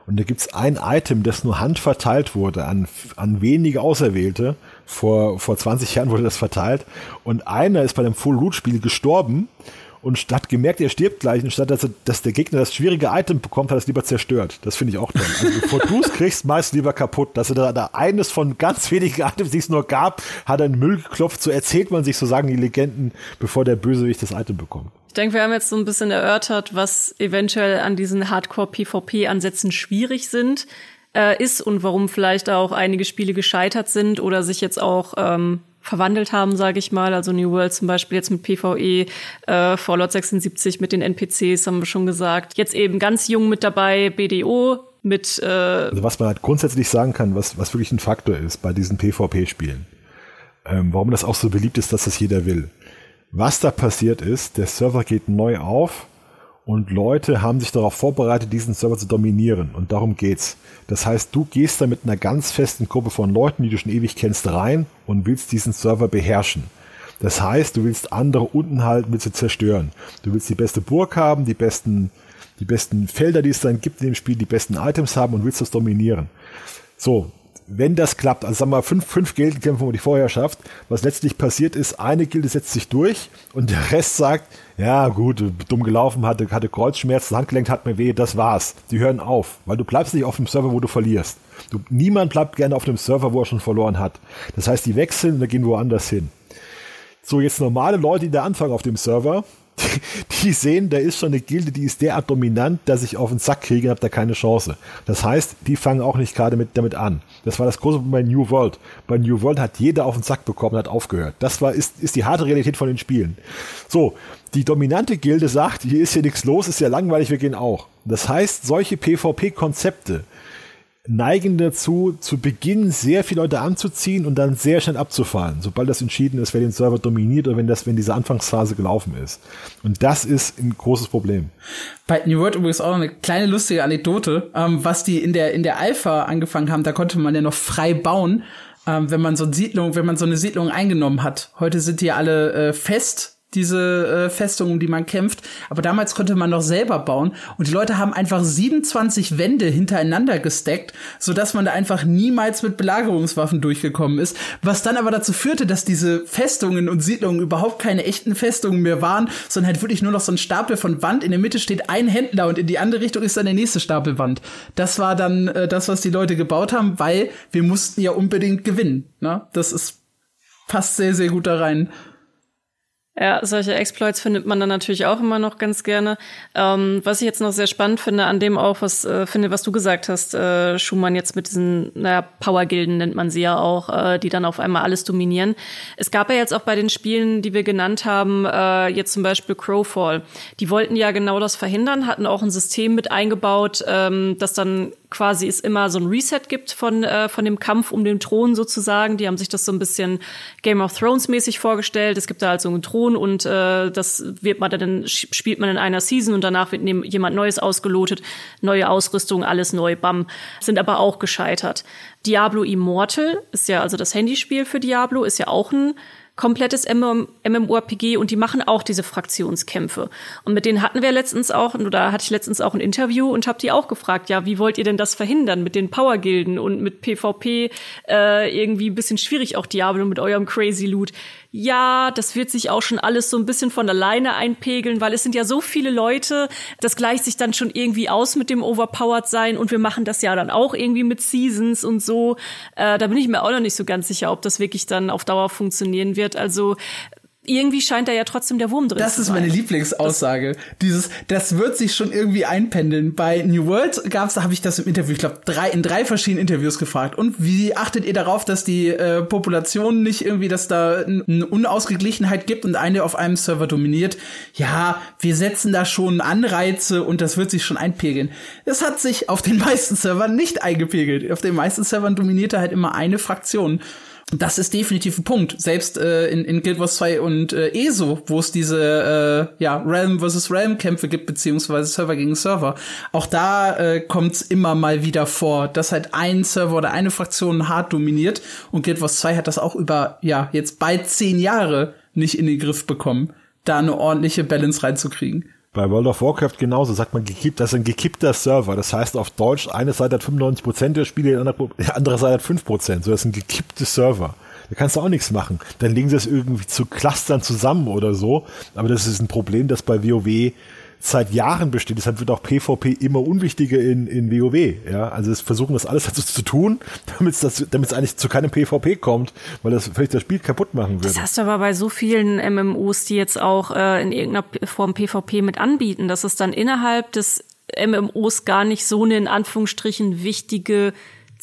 und da gibt's ein Item, das nur handverteilt wurde an, an wenige Auserwählte, Vor, vor 20 Jahren wurde das verteilt. Und einer ist bei einem Full-Root-Spiel gestorben und hat gemerkt, er stirbt gleich, und statt dass, er, dass der Gegner das schwierige Item bekommt, hat er es lieber zerstört. Das finde ich auch toll. Also bevor *laughs* du es kriegst, meist lieber kaputt. Dass er da, da eines von ganz wenigen Items, die es nur gab, hat er in den Müll geklopft. So erzählt man sich, so sagen die Legenden, bevor der Bösewicht das Item bekommt. Ich denke, wir haben jetzt so ein bisschen erörtert, was eventuell an diesen Hardcore-PvP-Ansätzen schwierig sind, äh, ist und warum vielleicht auch einige Spiele gescheitert sind oder sich jetzt auch ähm, verwandelt haben, sage ich mal. Also New World zum Beispiel jetzt mit PvE, äh, Fallout 76 mit den NPCs haben wir schon gesagt. Jetzt eben ganz jung mit dabei, BDO mit. Äh also was man halt grundsätzlich sagen kann, was, was wirklich ein Faktor ist bei diesen PvP-Spielen. Ähm, warum das auch so beliebt ist, dass das jeder will. Was da passiert ist, der Server geht neu auf und Leute haben sich darauf vorbereitet, diesen Server zu dominieren. Und darum geht's. Das heißt, du gehst da mit einer ganz festen Gruppe von Leuten, die du schon ewig kennst, rein und willst diesen Server beherrschen. Das heißt, du willst andere unten halten, willst du zerstören. Du willst die beste Burg haben, die besten, die besten Felder, die es dann gibt in dem Spiel, die besten Items haben und willst das dominieren. So, wenn das klappt, also sagen wir mal fünf, fünf Gildenkämpfe um die Vorherrschaft, was letztlich passiert ist, eine Gilde setzt sich durch und der Rest sagt, ja gut, dumm gelaufen, hatte, hatte Kreuzschmerzen, Handgelenk hat mir weh, das war's. Die hören auf, weil du bleibst nicht auf dem Server, wo du verlierst. Du, niemand bleibt gerne auf dem Server, wo er schon verloren hat. Das heißt, die wechseln und gehen woanders hin. So, jetzt normale Leute, die da anfangen auf dem Server, *laughs* die sehen, da ist schon eine Gilde, die ist derart dominant, dass ich auf den Sack kriege, habe da keine Chance. Das heißt, die fangen auch nicht gerade mit, damit an. Das war das große Problem bei New World. Bei New World hat jeder auf den Sack bekommen, hat aufgehört. Das war, ist, ist die harte Realität von den Spielen. So, die dominante Gilde sagt, hier ist hier nichts los, ist ja langweilig, wir gehen auch. Das heißt, solche PvP-Konzepte, neigen dazu, zu Beginn sehr viele Leute anzuziehen und dann sehr schnell abzufahren, sobald das entschieden ist, wer den Server dominiert oder wenn das, wenn diese Anfangsphase gelaufen ist. Und das ist ein großes Problem. Bei New World übrigens auch noch eine kleine lustige Anekdote, ähm, was die in der, in der Alpha angefangen haben, da konnte man ja noch frei bauen, ähm, wenn man so eine Siedlung, wenn man so eine Siedlung eingenommen hat. Heute sind die alle äh, fest diese äh, Festung, um die man kämpft. Aber damals konnte man noch selber bauen. Und die Leute haben einfach 27 Wände hintereinander gesteckt, sodass man da einfach niemals mit Belagerungswaffen durchgekommen ist. Was dann aber dazu führte, dass diese Festungen und Siedlungen überhaupt keine echten Festungen mehr waren, sondern halt wirklich nur noch so ein Stapel von Wand. In der Mitte steht ein Händler und in die andere Richtung ist dann der nächste Stapel Wand. Das war dann äh, das, was die Leute gebaut haben, weil wir mussten ja unbedingt gewinnen. Ne? Das ist passt sehr, sehr gut da rein. Ja, solche Exploits findet man dann natürlich auch immer noch ganz gerne. Ähm, was ich jetzt noch sehr spannend finde, an dem auch, was äh, finde, was du gesagt hast, äh, Schumann jetzt mit diesen, naja, Power-Gilden nennt man sie ja auch, äh, die dann auf einmal alles dominieren. Es gab ja jetzt auch bei den Spielen, die wir genannt haben, äh, jetzt zum Beispiel Crowfall. Die wollten ja genau das verhindern, hatten auch ein System mit eingebaut, ähm, das dann quasi es immer so ein Reset gibt von, äh, von dem Kampf um den Thron sozusagen. Die haben sich das so ein bisschen Game of Thrones mäßig vorgestellt. Es gibt da halt so einen Thron und äh, das wird man dann spielt man in einer Season und danach wird jemand Neues ausgelotet, neue Ausrüstung, alles neu, bam. Sind aber auch gescheitert. Diablo Immortal ist ja also das Handyspiel für Diablo, ist ja auch ein komplettes MMORPG und die machen auch diese Fraktionskämpfe. Und mit denen hatten wir letztens auch, oder hatte ich letztens auch ein Interview und habe die auch gefragt, ja, wie wollt ihr denn das verhindern mit den Powergilden und mit PvP äh, irgendwie ein bisschen schwierig auch Diablo mit eurem Crazy Loot ja, das wird sich auch schon alles so ein bisschen von alleine einpegeln, weil es sind ja so viele Leute, das gleicht sich dann schon irgendwie aus mit dem Overpowered sein und wir machen das ja dann auch irgendwie mit Seasons und so. Äh, da bin ich mir auch noch nicht so ganz sicher, ob das wirklich dann auf Dauer funktionieren wird. Also irgendwie scheint da ja trotzdem der Wurm drin das zu sein. Das ist meine Lieblingsaussage. Das Dieses, das wird sich schon irgendwie einpendeln. Bei New World gab's, da habe ich das im Interview, ich glaube, drei, in drei verschiedenen Interviews gefragt. Und wie achtet ihr darauf, dass die äh, Population nicht irgendwie, dass da eine Unausgeglichenheit gibt und eine auf einem Server dominiert? Ja, wir setzen da schon Anreize und das wird sich schon einpegeln. Das hat sich auf den *laughs* meisten Servern nicht eingepegelt. Auf den meisten Servern dominierte halt immer eine Fraktion. Das ist definitiv ein Punkt. Selbst äh, in, in Guild Wars 2 und äh, ESO, wo es diese äh, ja, Realm versus Realm Kämpfe gibt, beziehungsweise Server gegen Server, auch da äh, kommt es immer mal wieder vor, dass halt ein Server oder eine Fraktion hart dominiert. Und Guild Wars 2 hat das auch über, ja, jetzt bald zehn Jahre nicht in den Griff bekommen, da eine ordentliche Balance reinzukriegen. Bei World of Warcraft genauso sagt man gekippt, das ist ein gekippter Server. Das heißt auf Deutsch, eine Seite hat 95% der Spiele, die andere Seite hat 5%. So, das ist ein gekippter Server. Da kannst du auch nichts machen. Dann legen sie es irgendwie zu Clustern zusammen oder so. Aber das ist ein Problem, das bei WoW seit Jahren besteht. Deshalb wird auch PvP immer unwichtiger in, in WoW. Ja, also es versuchen das alles dazu zu tun, damit es damit es eigentlich zu keinem PvP kommt, weil das vielleicht das Spiel kaputt machen würde. Das hast du aber bei so vielen MMOs, die jetzt auch äh, in irgendeiner Form PvP mit anbieten, dass es dann innerhalb des MMOs gar nicht so eine in Anführungsstrichen wichtige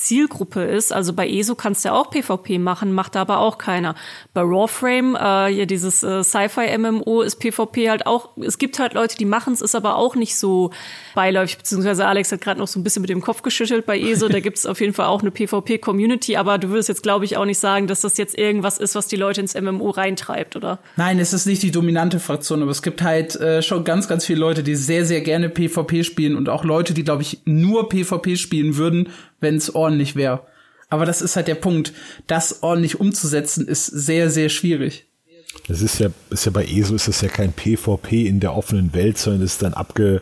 Zielgruppe ist. Also bei ESO kannst du ja auch PvP machen, macht aber auch keiner. Bei Warframe, äh, hier dieses äh, Sci-Fi-MMO, ist PvP halt auch, es gibt halt Leute, die machen es, ist aber auch nicht so beiläufig, beziehungsweise Alex hat gerade noch so ein bisschen mit dem Kopf geschüttelt bei ESO, da gibt es auf jeden Fall auch eine PvP-Community, aber du würdest jetzt, glaube ich, auch nicht sagen, dass das jetzt irgendwas ist, was die Leute ins MMO reintreibt, oder? Nein, es ist nicht die dominante Fraktion, aber es gibt halt äh, schon ganz, ganz viele Leute, die sehr, sehr gerne PvP spielen und auch Leute, die, glaube ich, nur PvP spielen würden, wenn es ordentlich wäre. Aber das ist halt der Punkt. Das ordentlich umzusetzen ist sehr, sehr schwierig. Das ist ja, ist ja bei ESO ist es ja kein PvP in der offenen Welt, sondern ist dann abge,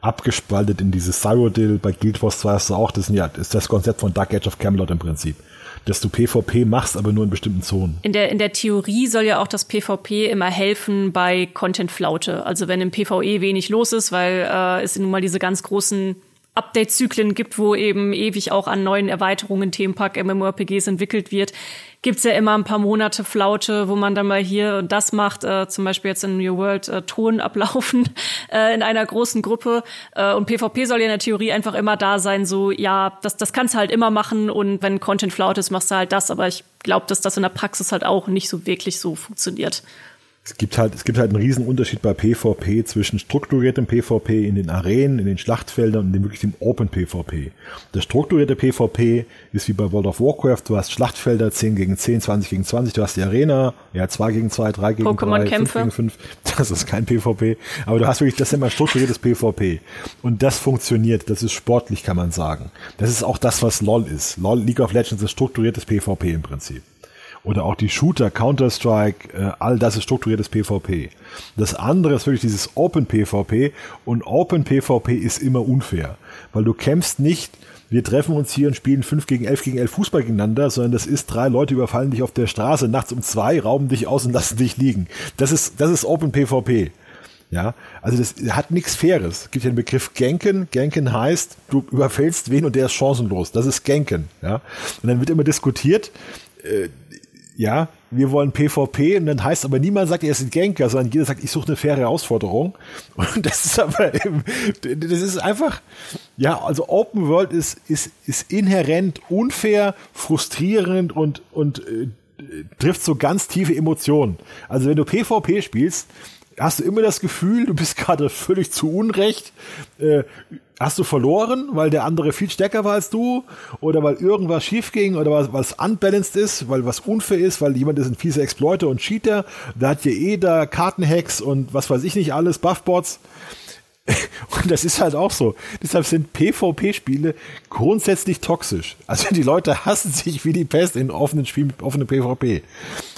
abgespaltet in dieses Cyrodiil. Bei Guild Wars 2 hast du auch, das ist, ja, ist das Konzept von Dark Age of Camelot im Prinzip. Dass du PvP machst, aber nur in bestimmten Zonen. In der, in der Theorie soll ja auch das PvP immer helfen bei Content-Flaute. Also wenn im PvE wenig los ist, weil äh, es nun mal diese ganz großen Update-Zyklen gibt, wo eben ewig auch an neuen Erweiterungen Themenpark MMORPGs entwickelt wird, gibt's ja immer ein paar Monate Flaute, wo man dann mal hier und das macht, äh, zum Beispiel jetzt in New World äh, Ton ablaufen *laughs* äh, in einer großen Gruppe. Äh, und PvP soll ja in der Theorie einfach immer da sein, so ja, das, das kannst du halt immer machen und wenn Content Flaute ist, machst du halt das. Aber ich glaube, dass das in der Praxis halt auch nicht so wirklich so funktioniert. Es gibt halt, es gibt halt einen riesen Unterschied bei PvP zwischen strukturiertem PvP in den Arenen, in den Schlachtfeldern und dem wirklich dem Open PvP. Das strukturierte PvP ist wie bei World of Warcraft, du hast Schlachtfelder 10 gegen 10, 20 gegen 20, du hast die Arena, ja, 2 gegen 2, 3 gegen Pokémon 3, 5 gegen 5. Das ist kein PvP, aber du hast wirklich, das ist immer strukturiertes PvP. Und das funktioniert, das ist sportlich, kann man sagen. Das ist auch das, was LoL ist. LoL, League of Legends ist strukturiertes PvP im Prinzip oder auch die Shooter, Counter-Strike, äh, all das ist strukturiertes PvP. Das andere ist wirklich dieses Open PvP und Open PvP ist immer unfair, weil du kämpfst nicht wir treffen uns hier und spielen 5 gegen 11 gegen 11 Fußball gegeneinander, sondern das ist, drei Leute überfallen dich auf der Straße nachts um zwei, rauben dich aus und *laughs* lassen dich liegen. Das ist, das ist Open PvP. Ja, also das hat nichts Faires. Es gibt ja den Begriff Genken. Genken heißt, du überfällst wen und der ist chancenlos. Das ist Genken. Ja, und dann wird immer diskutiert, äh, ja, wir wollen PvP und dann heißt aber niemand sagt, er ist ein Genker, sondern jeder sagt, ich suche eine faire Herausforderung. *laughs* Und das ist aber, das ist einfach, ja, also Open World ist, ist, ist inhärent unfair, frustrierend und, und äh, trifft so ganz tiefe Emotionen. Also wenn du PvP spielst, hast du immer das Gefühl, du bist gerade völlig zu Unrecht, äh, hast du verloren, weil der andere viel stärker war als du oder weil irgendwas schief ging oder was, was unbalanced ist, weil was unfair ist, weil jemand ist ein fieser Exploiter und Cheater, da hat ja eh da Kartenhacks und was weiß ich nicht alles, Buffbots. *laughs* Und das ist halt auch so. Deshalb sind PvP-Spiele grundsätzlich toxisch. Also die Leute hassen sich wie die Pest in offenen Spielen, offenen PvP.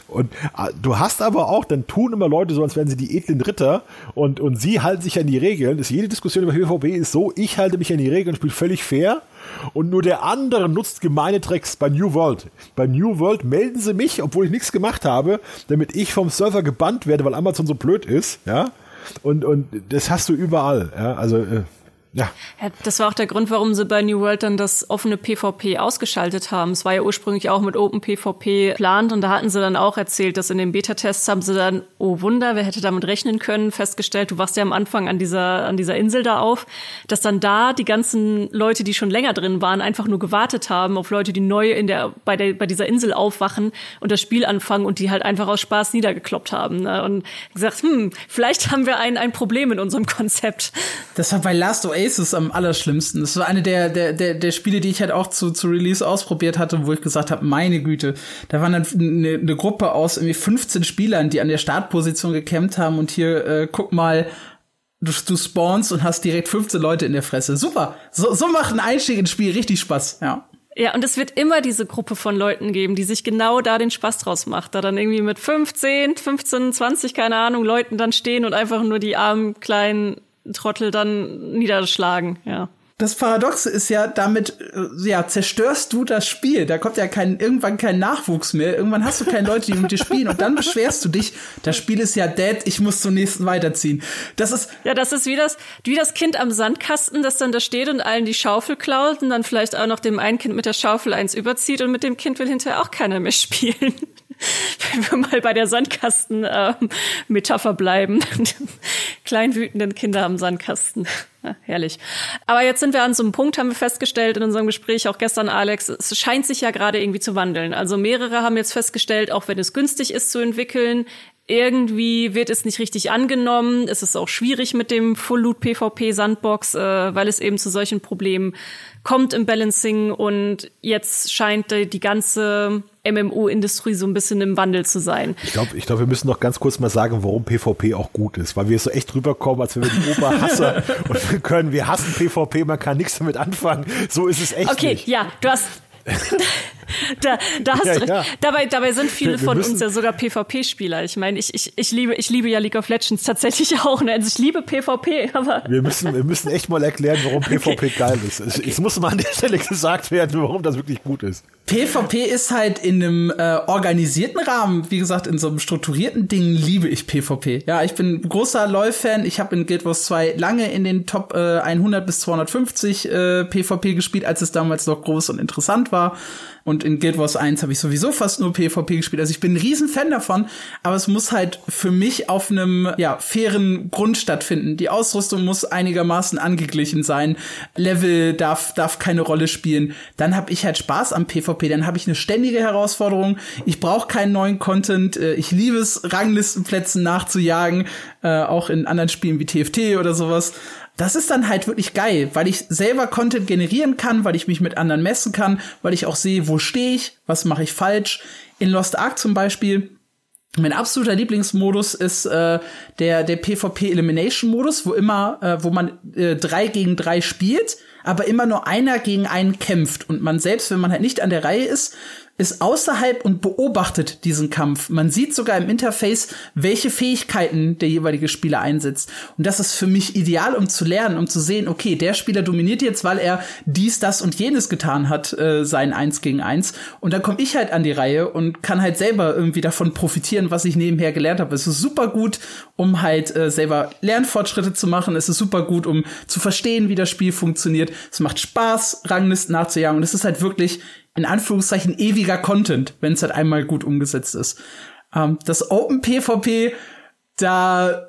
Und äh, du hast aber auch, dann tun immer Leute so, als wären sie die edlen Ritter und, und sie halten sich an die Regeln. Ist jede Diskussion über PvP ist so, ich halte mich an die Regeln spiele völlig fair und nur der andere nutzt gemeine Tricks bei New World. Bei New World melden sie mich, obwohl ich nichts gemacht habe, damit ich vom Server gebannt werde, weil Amazon so blöd ist, ja. Und, und das hast du überall, ja. Also, äh, ja. ja. Das war auch der Grund, warum sie bei New World dann das offene PvP ausgeschaltet haben. Es war ja ursprünglich auch mit Open PvP geplant und da hatten sie dann auch erzählt, dass in den Beta-Tests haben sie dann, oh Wunder, wer hätte damit rechnen können, festgestellt, du warst ja am Anfang an dieser, an dieser Insel da auf, dass dann da die ganzen Leute, die schon länger drin waren, einfach nur gewartet haben auf Leute, die neu in der, bei der, bei dieser Insel aufwachen und das Spiel anfangen und die halt einfach aus Spaß niedergekloppt haben. Ne? Und gesagt, hm, vielleicht haben wir ein, ein Problem in unserem Konzept. Das war bei Last of Oasis am allerschlimmsten. Das war eine der, der, der, der Spiele, die ich halt auch zu, zu Release ausprobiert hatte, wo ich gesagt habe, meine Güte, da waren dann eine, eine Gruppe aus irgendwie 15 Spielern, die an der Startposition gekämpft haben und hier, äh, guck mal, du, du spawnst und hast direkt 15 Leute in der Fresse. Super. So, so macht ein Einstieg ins Spiel richtig Spaß, ja. Ja, und es wird immer diese Gruppe von Leuten geben, die sich genau da den Spaß draus macht. Da dann irgendwie mit 15, 15, 20, keine Ahnung, Leuten dann stehen und einfach nur die armen kleinen Trottel dann niederschlagen, ja. das Paradoxe ist ja, damit äh, ja, zerstörst du das Spiel. Da kommt ja kein, irgendwann kein Nachwuchs mehr. Irgendwann hast du keine Leute, die mit dir spielen. Und dann beschwerst du dich, das Spiel ist ja dead, ich muss zum nächsten weiterziehen. Das ist. Ja, das ist wie das, wie das Kind am Sandkasten, das dann da steht und allen die Schaufel klaut und dann vielleicht auch noch dem einen Kind mit der Schaufel eins überzieht und mit dem Kind will hinterher auch keiner mehr *laughs* spielen. *laughs* Wenn wir mal bei der Sandkasten-Metapher ähm, bleiben. *laughs* Klein wütenden Kinder am Sandkasten. *laughs* Herrlich. Aber jetzt sind wir an so einem Punkt, haben wir festgestellt in unserem Gespräch, auch gestern, Alex, es scheint sich ja gerade irgendwie zu wandeln. Also mehrere haben jetzt festgestellt, auch wenn es günstig ist zu entwickeln, irgendwie wird es nicht richtig angenommen. Es ist auch schwierig mit dem Full Loot PvP Sandbox, äh, weil es eben zu solchen Problemen kommt im Balancing und jetzt scheint die ganze MMO-Industrie so ein bisschen im Wandel zu sein. Ich glaube, ich glaub, wir müssen noch ganz kurz mal sagen, warum PvP auch gut ist, weil wir so echt rüberkommen, als wenn wir die Oberhasser *laughs* und wir können, wir hassen PvP, man kann nichts damit anfangen. So ist es echt okay, nicht. Okay, ja, du hast *laughs* da, da hast ja, du recht. Ja. Dabei, dabei sind viele wir, wir von uns ja sogar PvP-Spieler. Ich meine, ich, ich, ich liebe, ich liebe ja League of Legends tatsächlich auch. Ne? Also ich liebe PvP, aber. Wir müssen, wir müssen echt mal erklären, warum PvP *laughs* okay. geil ist. Es, okay. es muss mal an der Stelle gesagt werden, warum das wirklich gut ist. PvP ist halt in einem äh, organisierten Rahmen, wie gesagt, in so einem strukturierten Ding liebe ich PvP. Ja, ich bin großer LoL-Fan. Ich habe in Guild Wars 2 lange in den Top äh, 100 bis 250 äh, PvP gespielt, als es damals noch groß und interessant war. Und in Guild Wars 1 habe ich sowieso fast nur PvP gespielt. Also ich bin ein riesen Fan davon, aber es muss halt für mich auf einem ja, fairen Grund stattfinden. Die Ausrüstung muss einigermaßen angeglichen sein. Level darf, darf keine Rolle spielen. Dann habe ich halt Spaß am PvP. Dann habe ich eine ständige Herausforderung. Ich brauche keinen neuen Content. Äh, ich liebe es, Ranglistenplätzen nachzujagen, äh, auch in anderen Spielen wie TFT oder sowas das ist dann halt wirklich geil, weil ich selber Content generieren kann, weil ich mich mit anderen messen kann, weil ich auch sehe, wo stehe ich, was mache ich falsch. In Lost Ark zum Beispiel, mein absoluter Lieblingsmodus ist äh, der der PvP Elimination Modus, wo immer, äh, wo man äh, drei gegen drei spielt, aber immer nur einer gegen einen kämpft und man selbst, wenn man halt nicht an der Reihe ist, ist außerhalb und beobachtet diesen Kampf. Man sieht sogar im Interface, welche Fähigkeiten der jeweilige Spieler einsetzt. Und das ist für mich ideal, um zu lernen, um zu sehen, okay, der Spieler dominiert jetzt, weil er dies, das und jenes getan hat, äh, sein Eins gegen Eins. Und dann komme ich halt an die Reihe und kann halt selber irgendwie davon profitieren, was ich nebenher gelernt habe. Es ist super gut, um halt äh, selber Lernfortschritte zu machen. Es ist super gut, um zu verstehen, wie das Spiel funktioniert. Es macht Spaß, Ranglisten nachzujagen. Und es ist halt wirklich in Anführungszeichen ewiger Content, wenn es halt einmal gut umgesetzt ist. Ähm, das Open PvP, da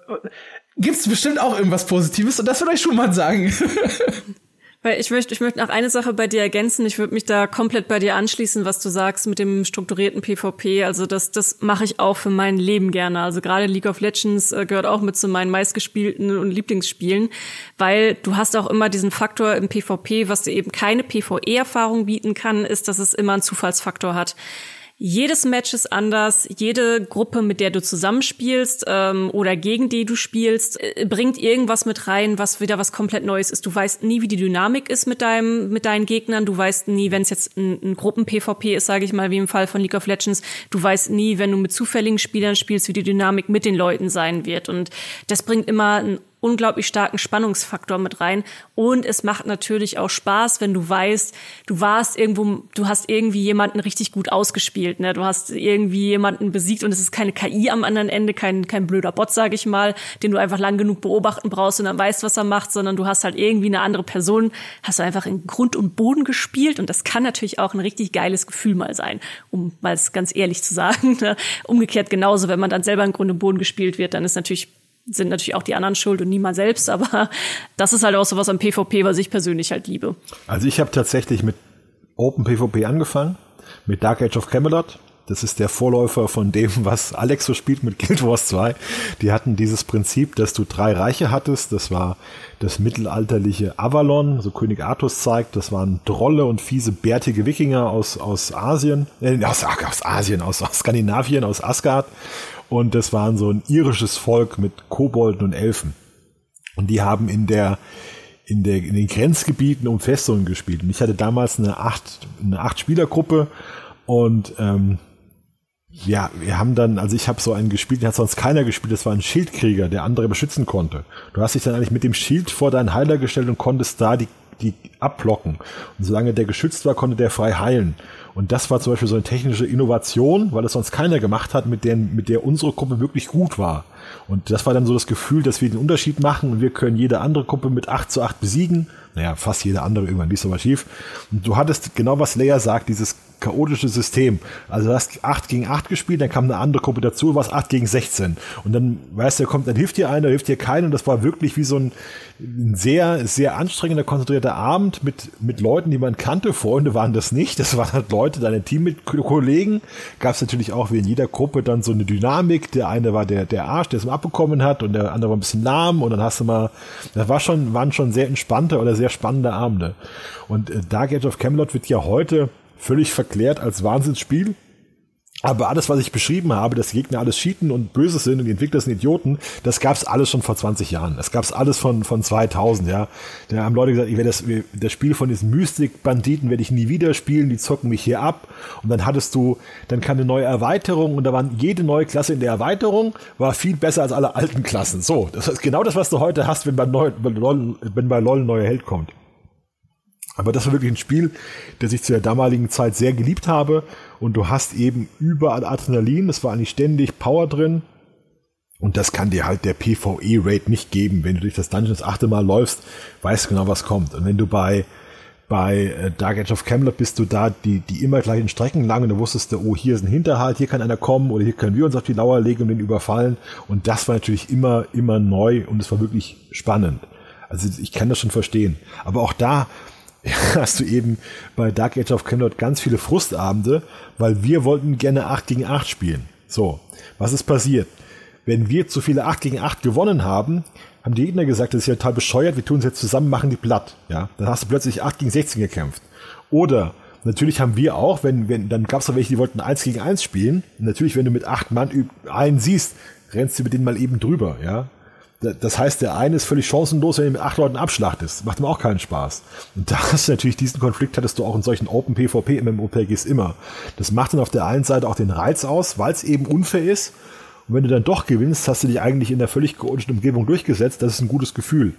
gibt's bestimmt auch irgendwas Positives und das würde ich schon mal sagen. *laughs* Weil ich möchte, ich möchte noch eine Sache bei dir ergänzen. Ich würde mich da komplett bei dir anschließen, was du sagst mit dem strukturierten PvP. Also das, das mache ich auch für mein Leben gerne. Also gerade League of Legends äh, gehört auch mit zu meinen meistgespielten und Lieblingsspielen, weil du hast auch immer diesen Faktor im PvP, was dir eben keine PvE-Erfahrung bieten kann, ist, dass es immer einen Zufallsfaktor hat. Jedes Match ist anders. Jede Gruppe, mit der du zusammenspielst ähm, oder gegen die du spielst, äh, bringt irgendwas mit rein, was wieder was komplett Neues ist. Du weißt nie, wie die Dynamik ist mit deinem mit deinen Gegnern. Du weißt nie, wenn es jetzt ein, ein Gruppen-PvP ist, sage ich mal, wie im Fall von League of Legends. Du weißt nie, wenn du mit zufälligen Spielern spielst, wie die Dynamik mit den Leuten sein wird. Und das bringt immer ein unglaublich starken Spannungsfaktor mit rein. Und es macht natürlich auch Spaß, wenn du weißt, du warst irgendwo, du hast irgendwie jemanden richtig gut ausgespielt. Ne? Du hast irgendwie jemanden besiegt und es ist keine KI am anderen Ende, kein, kein blöder Bot, sage ich mal, den du einfach lang genug beobachten brauchst und dann weißt, was er macht, sondern du hast halt irgendwie eine andere Person, hast du einfach in Grund und Boden gespielt und das kann natürlich auch ein richtig geiles Gefühl mal sein, um mal es ganz ehrlich zu sagen. Ne? Umgekehrt genauso, wenn man dann selber in Grund und Boden gespielt wird, dann ist natürlich sind natürlich auch die anderen schuld und niemand selbst, aber *laughs* das ist halt auch sowas am PvP, was ich persönlich halt liebe. Also ich habe tatsächlich mit Open PvP angefangen, mit Dark Age of Camelot. Das ist der Vorläufer von dem, *laughs* was Alex so spielt mit Guild Wars 2. Die hatten dieses Prinzip, dass du drei Reiche hattest. Das war das mittelalterliche Avalon, so König Artus zeigt. Das waren drolle und fiese, bärtige Wikinger aus, aus Asien, äh, aus, aus Asien, aus, aus Skandinavien, aus Asgard. Und das waren so ein irisches Volk mit Kobolden und Elfen. Und die haben in der, in der, in den Grenzgebieten um Festungen gespielt. Und ich hatte damals eine acht, eine acht Spielergruppe und, ähm, ja, wir haben dann, also ich habe so einen gespielt, den hat sonst keiner gespielt, das war ein Schildkrieger, der andere beschützen konnte. Du hast dich dann eigentlich mit dem Schild vor deinen Heiler gestellt und konntest da die die abblocken. Und solange der geschützt war, konnte der frei heilen. Und das war zum Beispiel so eine technische Innovation, weil es sonst keiner gemacht hat, mit der, mit der unsere Gruppe wirklich gut war. Und das war dann so das Gefühl, dass wir den Unterschied machen und wir können jede andere Gruppe mit 8 zu 8 besiegen. Naja, fast jede andere irgendwann lief aber schief. Und du hattest genau was Leia sagt, dieses chaotische System. Also du hast 8 gegen 8 gespielt, dann kam eine andere Gruppe dazu, war es 8 gegen 16. Und dann, weißt du, kommt, dann hilft dir einer, hilft dir keiner. Und das war wirklich wie so ein, ein sehr, sehr anstrengender, konzentrierter Abend mit, mit Leuten, die man kannte. Freunde waren das nicht. Das waren halt Leute, deine Teamkollegen. Gab es natürlich auch wie in jeder Gruppe dann so eine Dynamik. Der eine war der, der Arsch, der es mal abbekommen hat und der andere war ein bisschen lahm. Und dann hast du mal, das war schon, waren schon sehr entspannte oder sehr spannende Abende. Und äh, Dark Age of Camelot wird ja heute völlig verklärt als Wahnsinnsspiel. Aber alles, was ich beschrieben habe, dass die Gegner alles cheaten und böse sind und die Entwickler sind Idioten, das gab's alles schon vor 20 Jahren. Das gab's alles von, von 2000, ja. Da haben Leute gesagt, ich werde das, das Spiel von diesen Mystik-Banditen werde ich nie wieder spielen, die zocken mich hier ab. Und dann hattest du, dann kam eine neue Erweiterung und da waren jede neue Klasse in der Erweiterung war viel besser als alle alten Klassen. So, das ist genau das, was du heute hast, wenn bei, neu, wenn bei LOL ein neuer Held kommt. Aber das war wirklich ein Spiel, das ich zu der damaligen Zeit sehr geliebt habe. Und du hast eben überall Adrenalin, es war eigentlich ständig Power drin. Und das kann dir halt der PvE-Rate nicht geben. Wenn du durch das Dungeon das achte Mal läufst, weißt du genau, was kommt. Und wenn du bei, bei äh, Dark Age of Camelot bist du da die, die immer gleichen Strecken lang und du wusstest, oh, hier ist ein Hinterhalt, hier kann einer kommen oder hier können wir uns auf die Lauer legen und den überfallen. Und das war natürlich immer, immer neu und es war wirklich spannend. Also ich kann das schon verstehen. Aber auch da, *laughs* hast du eben bei Dark Age of Camelot ganz viele Frustabende, weil wir wollten gerne 8 gegen 8 spielen. So, was ist passiert? Wenn wir zu viele 8 gegen 8 gewonnen haben, haben die Gegner gesagt, das ist ja total bescheuert, wir tun es jetzt zusammen, machen die platt. Ja, dann hast du plötzlich 8 gegen 16 gekämpft. Oder natürlich haben wir auch, wenn, wenn dann gab es da welche, die wollten 1 gegen 1 spielen. Und natürlich, wenn du mit 8 Mann einen siehst, rennst du mit denen mal eben drüber, ja. Das heißt, der eine ist völlig chancenlos, wenn er mit acht Leuten abschlachtest. Macht ihm auch keinen Spaß. Und da hast du natürlich diesen Konflikt, hattest du auch in solchen Open PvP MMORPGs immer. Das macht dann auf der einen Seite auch den Reiz aus, weil es eben unfair ist. Und wenn du dann doch gewinnst, hast du dich eigentlich in der völlig geordneten Umgebung durchgesetzt. Das ist ein gutes Gefühl.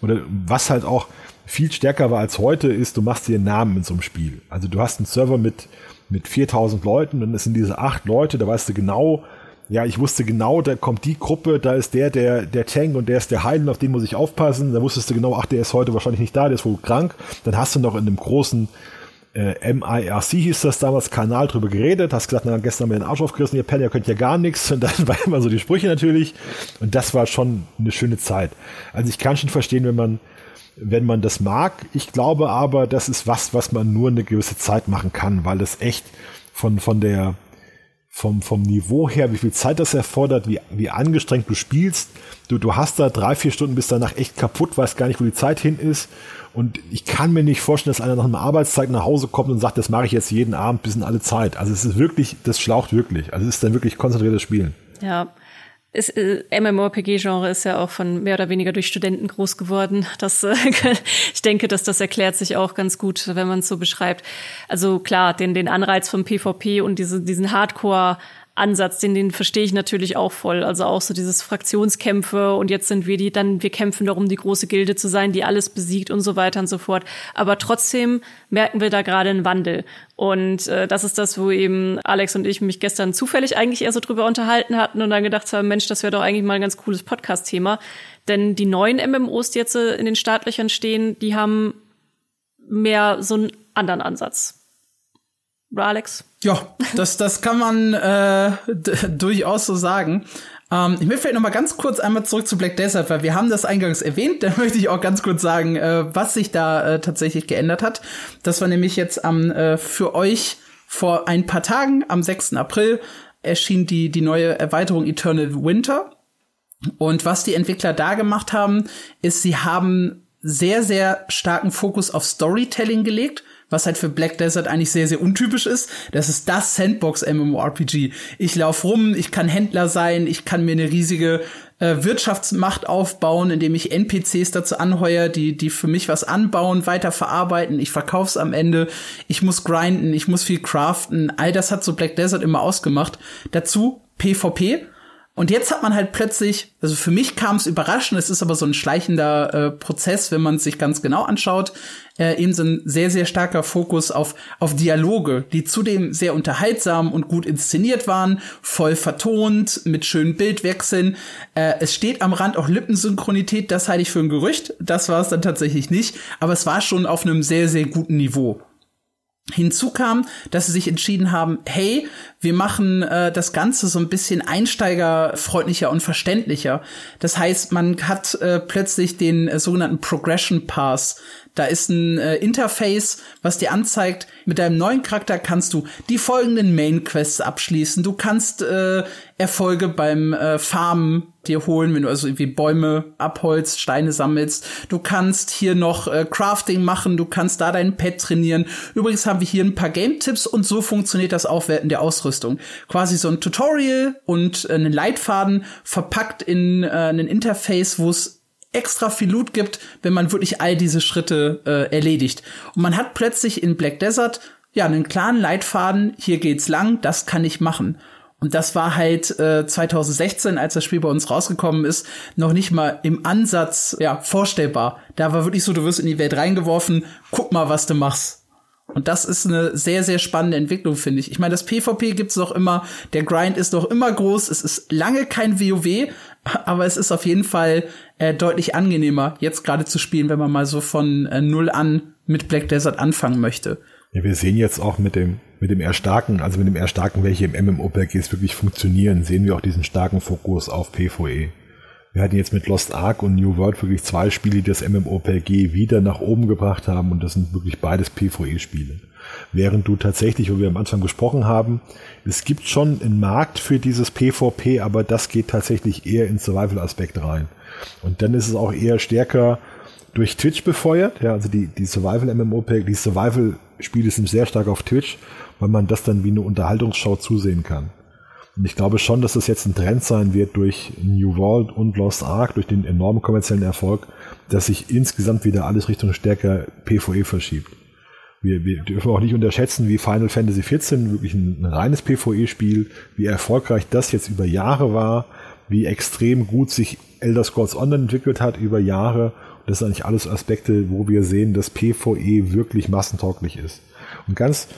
Oder was halt auch viel stärker war als heute, ist, du machst dir einen Namen in so einem Spiel. Also du hast einen Server mit, mit 4000 Leuten es sind diese acht Leute, da weißt du genau, ja, ich wusste genau, da kommt die Gruppe, da ist der, der, der Tank und der ist der Heilen, auf den muss ich aufpassen. Da wusstest du genau, ach, der ist heute wahrscheinlich nicht da, der ist wohl krank. Dann hast du noch in einem großen äh, MIRC hieß das damals, Kanal drüber geredet, hast gesagt, na, gestern haben wir den Arsch aufgerissen, ihr Penner, ihr könnt ja gar nichts. Und dann *laughs* war immer so die Sprüche natürlich. Und das war schon eine schöne Zeit. Also ich kann schon verstehen, wenn man, wenn man das mag. Ich glaube aber, das ist was, was man nur eine gewisse Zeit machen kann, weil es echt von, von der, vom, vom Niveau her, wie viel Zeit das erfordert, wie, wie angestrengt du spielst. Du, du hast da drei, vier Stunden bis danach echt kaputt, weißt gar nicht, wo die Zeit hin ist. Und ich kann mir nicht vorstellen, dass einer nach einer Arbeitszeit nach Hause kommt und sagt, das mache ich jetzt jeden Abend bis in alle Zeit. Also es ist wirklich, das schlaucht wirklich. Also es ist dann wirklich konzentriertes Spielen. Ja, ist, äh, MMORPG-Genre ist ja auch von mehr oder weniger durch Studenten groß geworden. Das, äh, *laughs* ich denke, dass das erklärt sich auch ganz gut, wenn man es so beschreibt. Also klar, den, den Anreiz vom PvP und diese, diesen Hardcore Ansatz, den, den verstehe ich natürlich auch voll. Also auch so dieses Fraktionskämpfe und jetzt sind wir die, dann wir kämpfen darum, die große Gilde zu sein, die alles besiegt und so weiter und so fort. Aber trotzdem merken wir da gerade einen Wandel. Und äh, das ist das, wo eben Alex und ich mich gestern zufällig eigentlich eher so drüber unterhalten hatten und dann gedacht haben, Mensch, das wäre doch eigentlich mal ein ganz cooles Podcast-Thema. Denn die neuen MMOs, die jetzt äh, in den Startlöchern stehen, die haben mehr so einen anderen Ansatz. Alex? Ja, das, das kann man äh, durchaus so sagen. Ähm, ich will vielleicht noch mal ganz kurz einmal zurück zu Black Desert, weil wir haben das eingangs erwähnt. *laughs* Da möchte ich auch ganz kurz sagen, äh, was sich da äh, tatsächlich geändert hat. Das war nämlich jetzt am äh, für euch vor ein paar Tagen, am 6. April, erschien die, die neue Erweiterung Eternal Winter. Und was die Entwickler da gemacht haben, ist, sie haben sehr, sehr starken Fokus auf Storytelling gelegt was halt für Black Desert eigentlich sehr, sehr untypisch ist. Das ist das Sandbox-MMORPG. Ich laufe rum, ich kann Händler sein, ich kann mir eine riesige äh, Wirtschaftsmacht aufbauen, indem ich NPCs dazu anheuere, die, die für mich was anbauen, weiter verarbeiten, ich verkauf's am Ende, ich muss grinden, ich muss viel craften. All das hat so Black Desert immer ausgemacht. Dazu PvP Und jetzt hat man halt plötzlich, also für mich kam es überraschend, es ist aber so ein schleichender äh, Prozess, wenn man es sich ganz genau anschaut, äh, eben so ein sehr, sehr starker Fokus auf, auf Dialoge, die zudem sehr unterhaltsam und gut inszeniert waren, voll vertont, mit schönen Bildwechseln. Äh, es steht am Rand auch Lippensynchronität, das halte ich für ein Gerücht, das war es dann tatsächlich nicht, aber es war schon auf einem sehr, sehr guten Niveau. Hinzu kam, dass sie sich entschieden haben, hey, wir machen äh, das Ganze so ein bisschen einsteigerfreundlicher und verständlicher. Das heißt, man hat äh, plötzlich den äh, sogenannten Progression Pass da ist ein äh, Interface, was dir anzeigt, mit deinem neuen Charakter kannst du die folgenden Main Quests abschließen. Du kannst äh, Erfolge beim äh, Farmen dir holen, wenn du also irgendwie Bäume abholst, Steine sammelst. Du kannst hier noch äh, Crafting machen, du kannst da dein Pet trainieren. Übrigens haben wir hier ein paar Game-Tipps und so funktioniert das Aufwerten der Ausrüstung. Quasi so ein Tutorial und äh, einen Leitfaden verpackt in äh, ein Interface, wo es extra viel Loot gibt, wenn man wirklich all diese Schritte äh, erledigt. Und man hat plötzlich in Black Desert ja einen klaren Leitfaden, hier geht's lang, das kann ich machen. Und das war halt äh, 2016, als das Spiel bei uns rausgekommen ist, noch nicht mal im Ansatz ja vorstellbar. Da war wirklich so, du wirst in die Welt reingeworfen, guck mal, was du machst. Und das ist eine sehr, sehr spannende Entwicklung, finde ich. Ich meine, das PvP gibt's noch immer, der Grind ist noch immer groß, es ist lange kein WoW, aber es ist auf jeden Fall äh, deutlich angenehmer, jetzt gerade zu spielen, wenn man mal so von äh, null an mit Black Desert anfangen möchte. Ja, wir sehen jetzt auch mit dem, mit dem Erstarken, also mit dem Erstarken, welche im MMORPGs wirklich funktionieren, sehen wir auch diesen starken Fokus auf PvE. Wir hatten jetzt mit Lost Ark und New World wirklich zwei Spiele, die das MMORPG wieder nach oben gebracht haben und das sind wirklich beides PvE-Spiele. Während du tatsächlich, wo wir am Anfang gesprochen haben, es gibt schon einen Markt für dieses PvP, aber das geht tatsächlich eher ins Survival-Aspekt rein. Und dann ist es auch eher stärker durch Twitch befeuert. Ja, also die, die Survival-MMORPG, die Survival-Spiele sind sehr stark auf Twitch, weil man das dann wie eine Unterhaltungsschau zusehen kann. Und ich glaube schon, dass das jetzt ein Trend sein wird durch New World und Lost Ark, durch den enormen kommerziellen Erfolg, dass sich insgesamt wieder alles Richtung stärker PvE verschiebt. Wir, wir dürfen auch nicht unterschätzen, wie Final Fantasy XIV wirklich ein, ein reines PvE-Spiel, wie erfolgreich das jetzt über Jahre war, wie extrem gut sich Elder Scrolls Online entwickelt hat über Jahre. Das sind eigentlich alles Aspekte, wo wir sehen, dass PvE wirklich massentauglich ist. Und ganz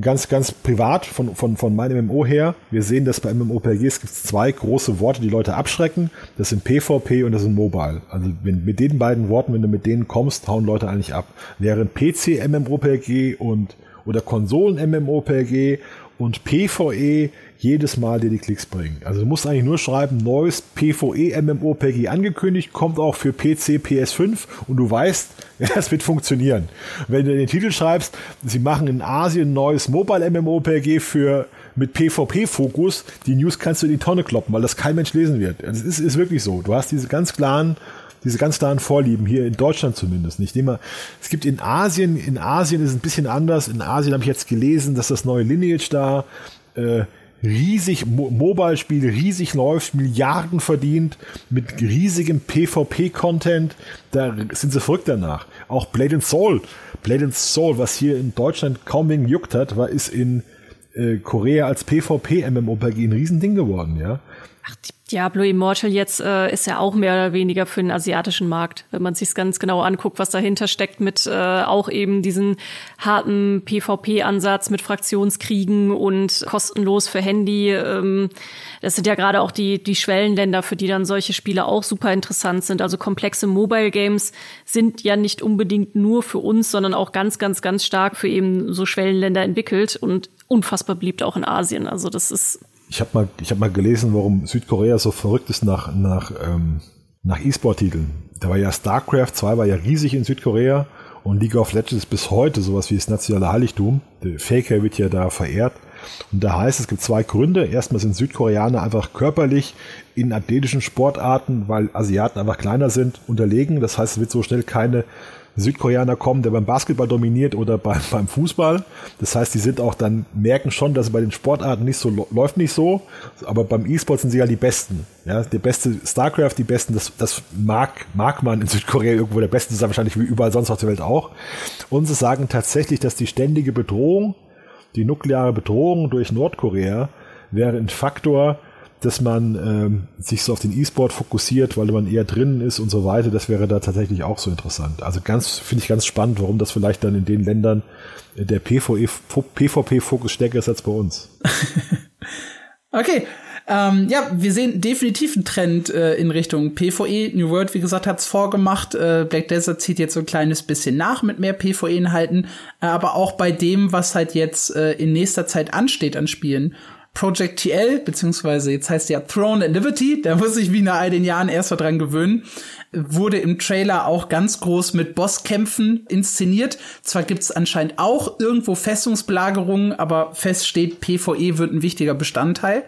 ganz, ganz privat von, von, von meinem MMO her. Wir sehen, dass bei MMORPGs gibt es zwei große Worte, die Leute abschrecken. Das sind PvP und das sind Mobile. Also wenn, mit den beiden Worten, wenn du mit denen kommst, hauen Leute eigentlich ab. Während PC MMORPG und oder Konsolen MMORPG und PvE jedes Mal dir die Klicks bringen. Also du musst eigentlich nur schreiben, neues PvE MMORPG angekündigt, kommt auch für PC, PS5 und du weißt, *laughs* das wird funktionieren. Wenn du den Titel schreibst, sie machen in Asien neues Mobile MMORPG für mit PvP-Fokus, die News kannst du in die Tonne kloppen, weil das kein Mensch lesen wird. Das ist, ist wirklich so. Du hast diese ganz klaren diese ganz klaren Vorlieben hier in Deutschland zumindest nicht. Immer, es gibt in Asien, in Asien ist es ein bisschen anders. In Asien habe ich jetzt gelesen, dass das neue Lineage da äh, riesig, Mo Mobile-Spiel riesig läuft, Milliarden verdient, mit riesigem PvP-Content, da sind sie verrückt danach. Auch Blade and Soul, Blade and Soul, was hier in Deutschland kaum wen juckt hat, war, ist in äh, Korea als PvP-MMORPG ein Riesending geworden, ja. Ach, Diablo Immortal jetzt äh, ist ja auch mehr oder weniger für den asiatischen Markt, wenn man sich ganz genau anguckt, was dahinter steckt mit äh, auch eben diesen harten PvP-Ansatz mit Fraktionskriegen und kostenlos für Handy. Ähm, das sind ja gerade auch die die Schwellenländer, für die dann solche Spiele auch super interessant sind. Also komplexe Mobile Games sind ja nicht unbedingt nur für uns, sondern auch ganz ganz ganz stark für eben so Schwellenländer entwickelt und unfassbar beliebt auch in Asien. Also das ist ich habe mal, ich habe mal gelesen, warum Südkorea so verrückt ist nach nach ähm, nach E-Sport-Titeln. Da war ja StarCraft 2 war ja riesig in Südkorea und League of Legends ist bis heute sowas wie das nationale Heiligtum. Der Faker wird ja da verehrt. Und da heißt es, gibt zwei Gründe. Erstmal sind Südkoreaner einfach körperlich in athletischen Sportarten, weil Asiaten einfach kleiner sind, unterlegen. Das heißt, es wird so schnell keine Südkoreaner kommen, der beim Basketball dominiert oder beim, *laughs* beim Fußball. Das heißt, die sind auch dann, merken schon, dass bei den Sportarten nicht so läuft nicht so, aber beim E-Sport sind sie ja die Besten. Ja, der beste StarCraft, die besten, das, das mag, mag man in Südkorea irgendwo, der Beste ist wahrscheinlich wie überall sonst auf der Welt auch. Und sie sagen tatsächlich, dass die ständige Bedrohung, die nukleare Bedrohung durch Nordkorea wäre ein Faktor, dass man ähm, sich so auf den E-Sport fokussiert, weil man eher drinnen ist und so weiter. Das wäre da tatsächlich auch so interessant. Also ganz, finde ich ganz spannend, warum das vielleicht dann in den Ländern der PvE, PvP-Fokus stärker ist als bei uns. *laughs* okay. Ähm, ja, wir sehen definitiv einen Trend äh, in Richtung PvE. New World, wie gesagt, hat's vorgemacht. Äh, Black Desert zieht jetzt so ein kleines bisschen nach mit mehr PvE-Inhalten, äh, aber auch bei dem, was halt jetzt äh, in nächster Zeit ansteht an Spielen. Project TL, beziehungsweise jetzt heißt ja Throne and Liberty, da muss ich wie nach all den Jahren erst mal dran gewöhnen, wurde im Trailer auch ganz groß mit Bosskämpfen inszeniert. Zwar gibt's anscheinend auch irgendwo Festungsbelagerungen, aber fest steht, PvE wird ein wichtiger Bestandteil.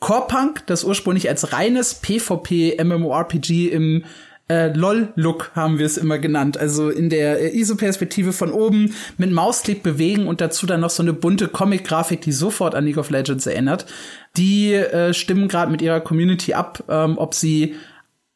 Core das ursprünglich als reines PvP MMORPG im äh, LOL-Look haben wir es immer genannt. Also in der äh, ISO-Perspektive von oben mit Mausklick bewegen und dazu dann noch so eine bunte Comic-Grafik, die sofort an League of Legends erinnert. Die äh, stimmen gerade mit ihrer Community ab, ähm, ob sie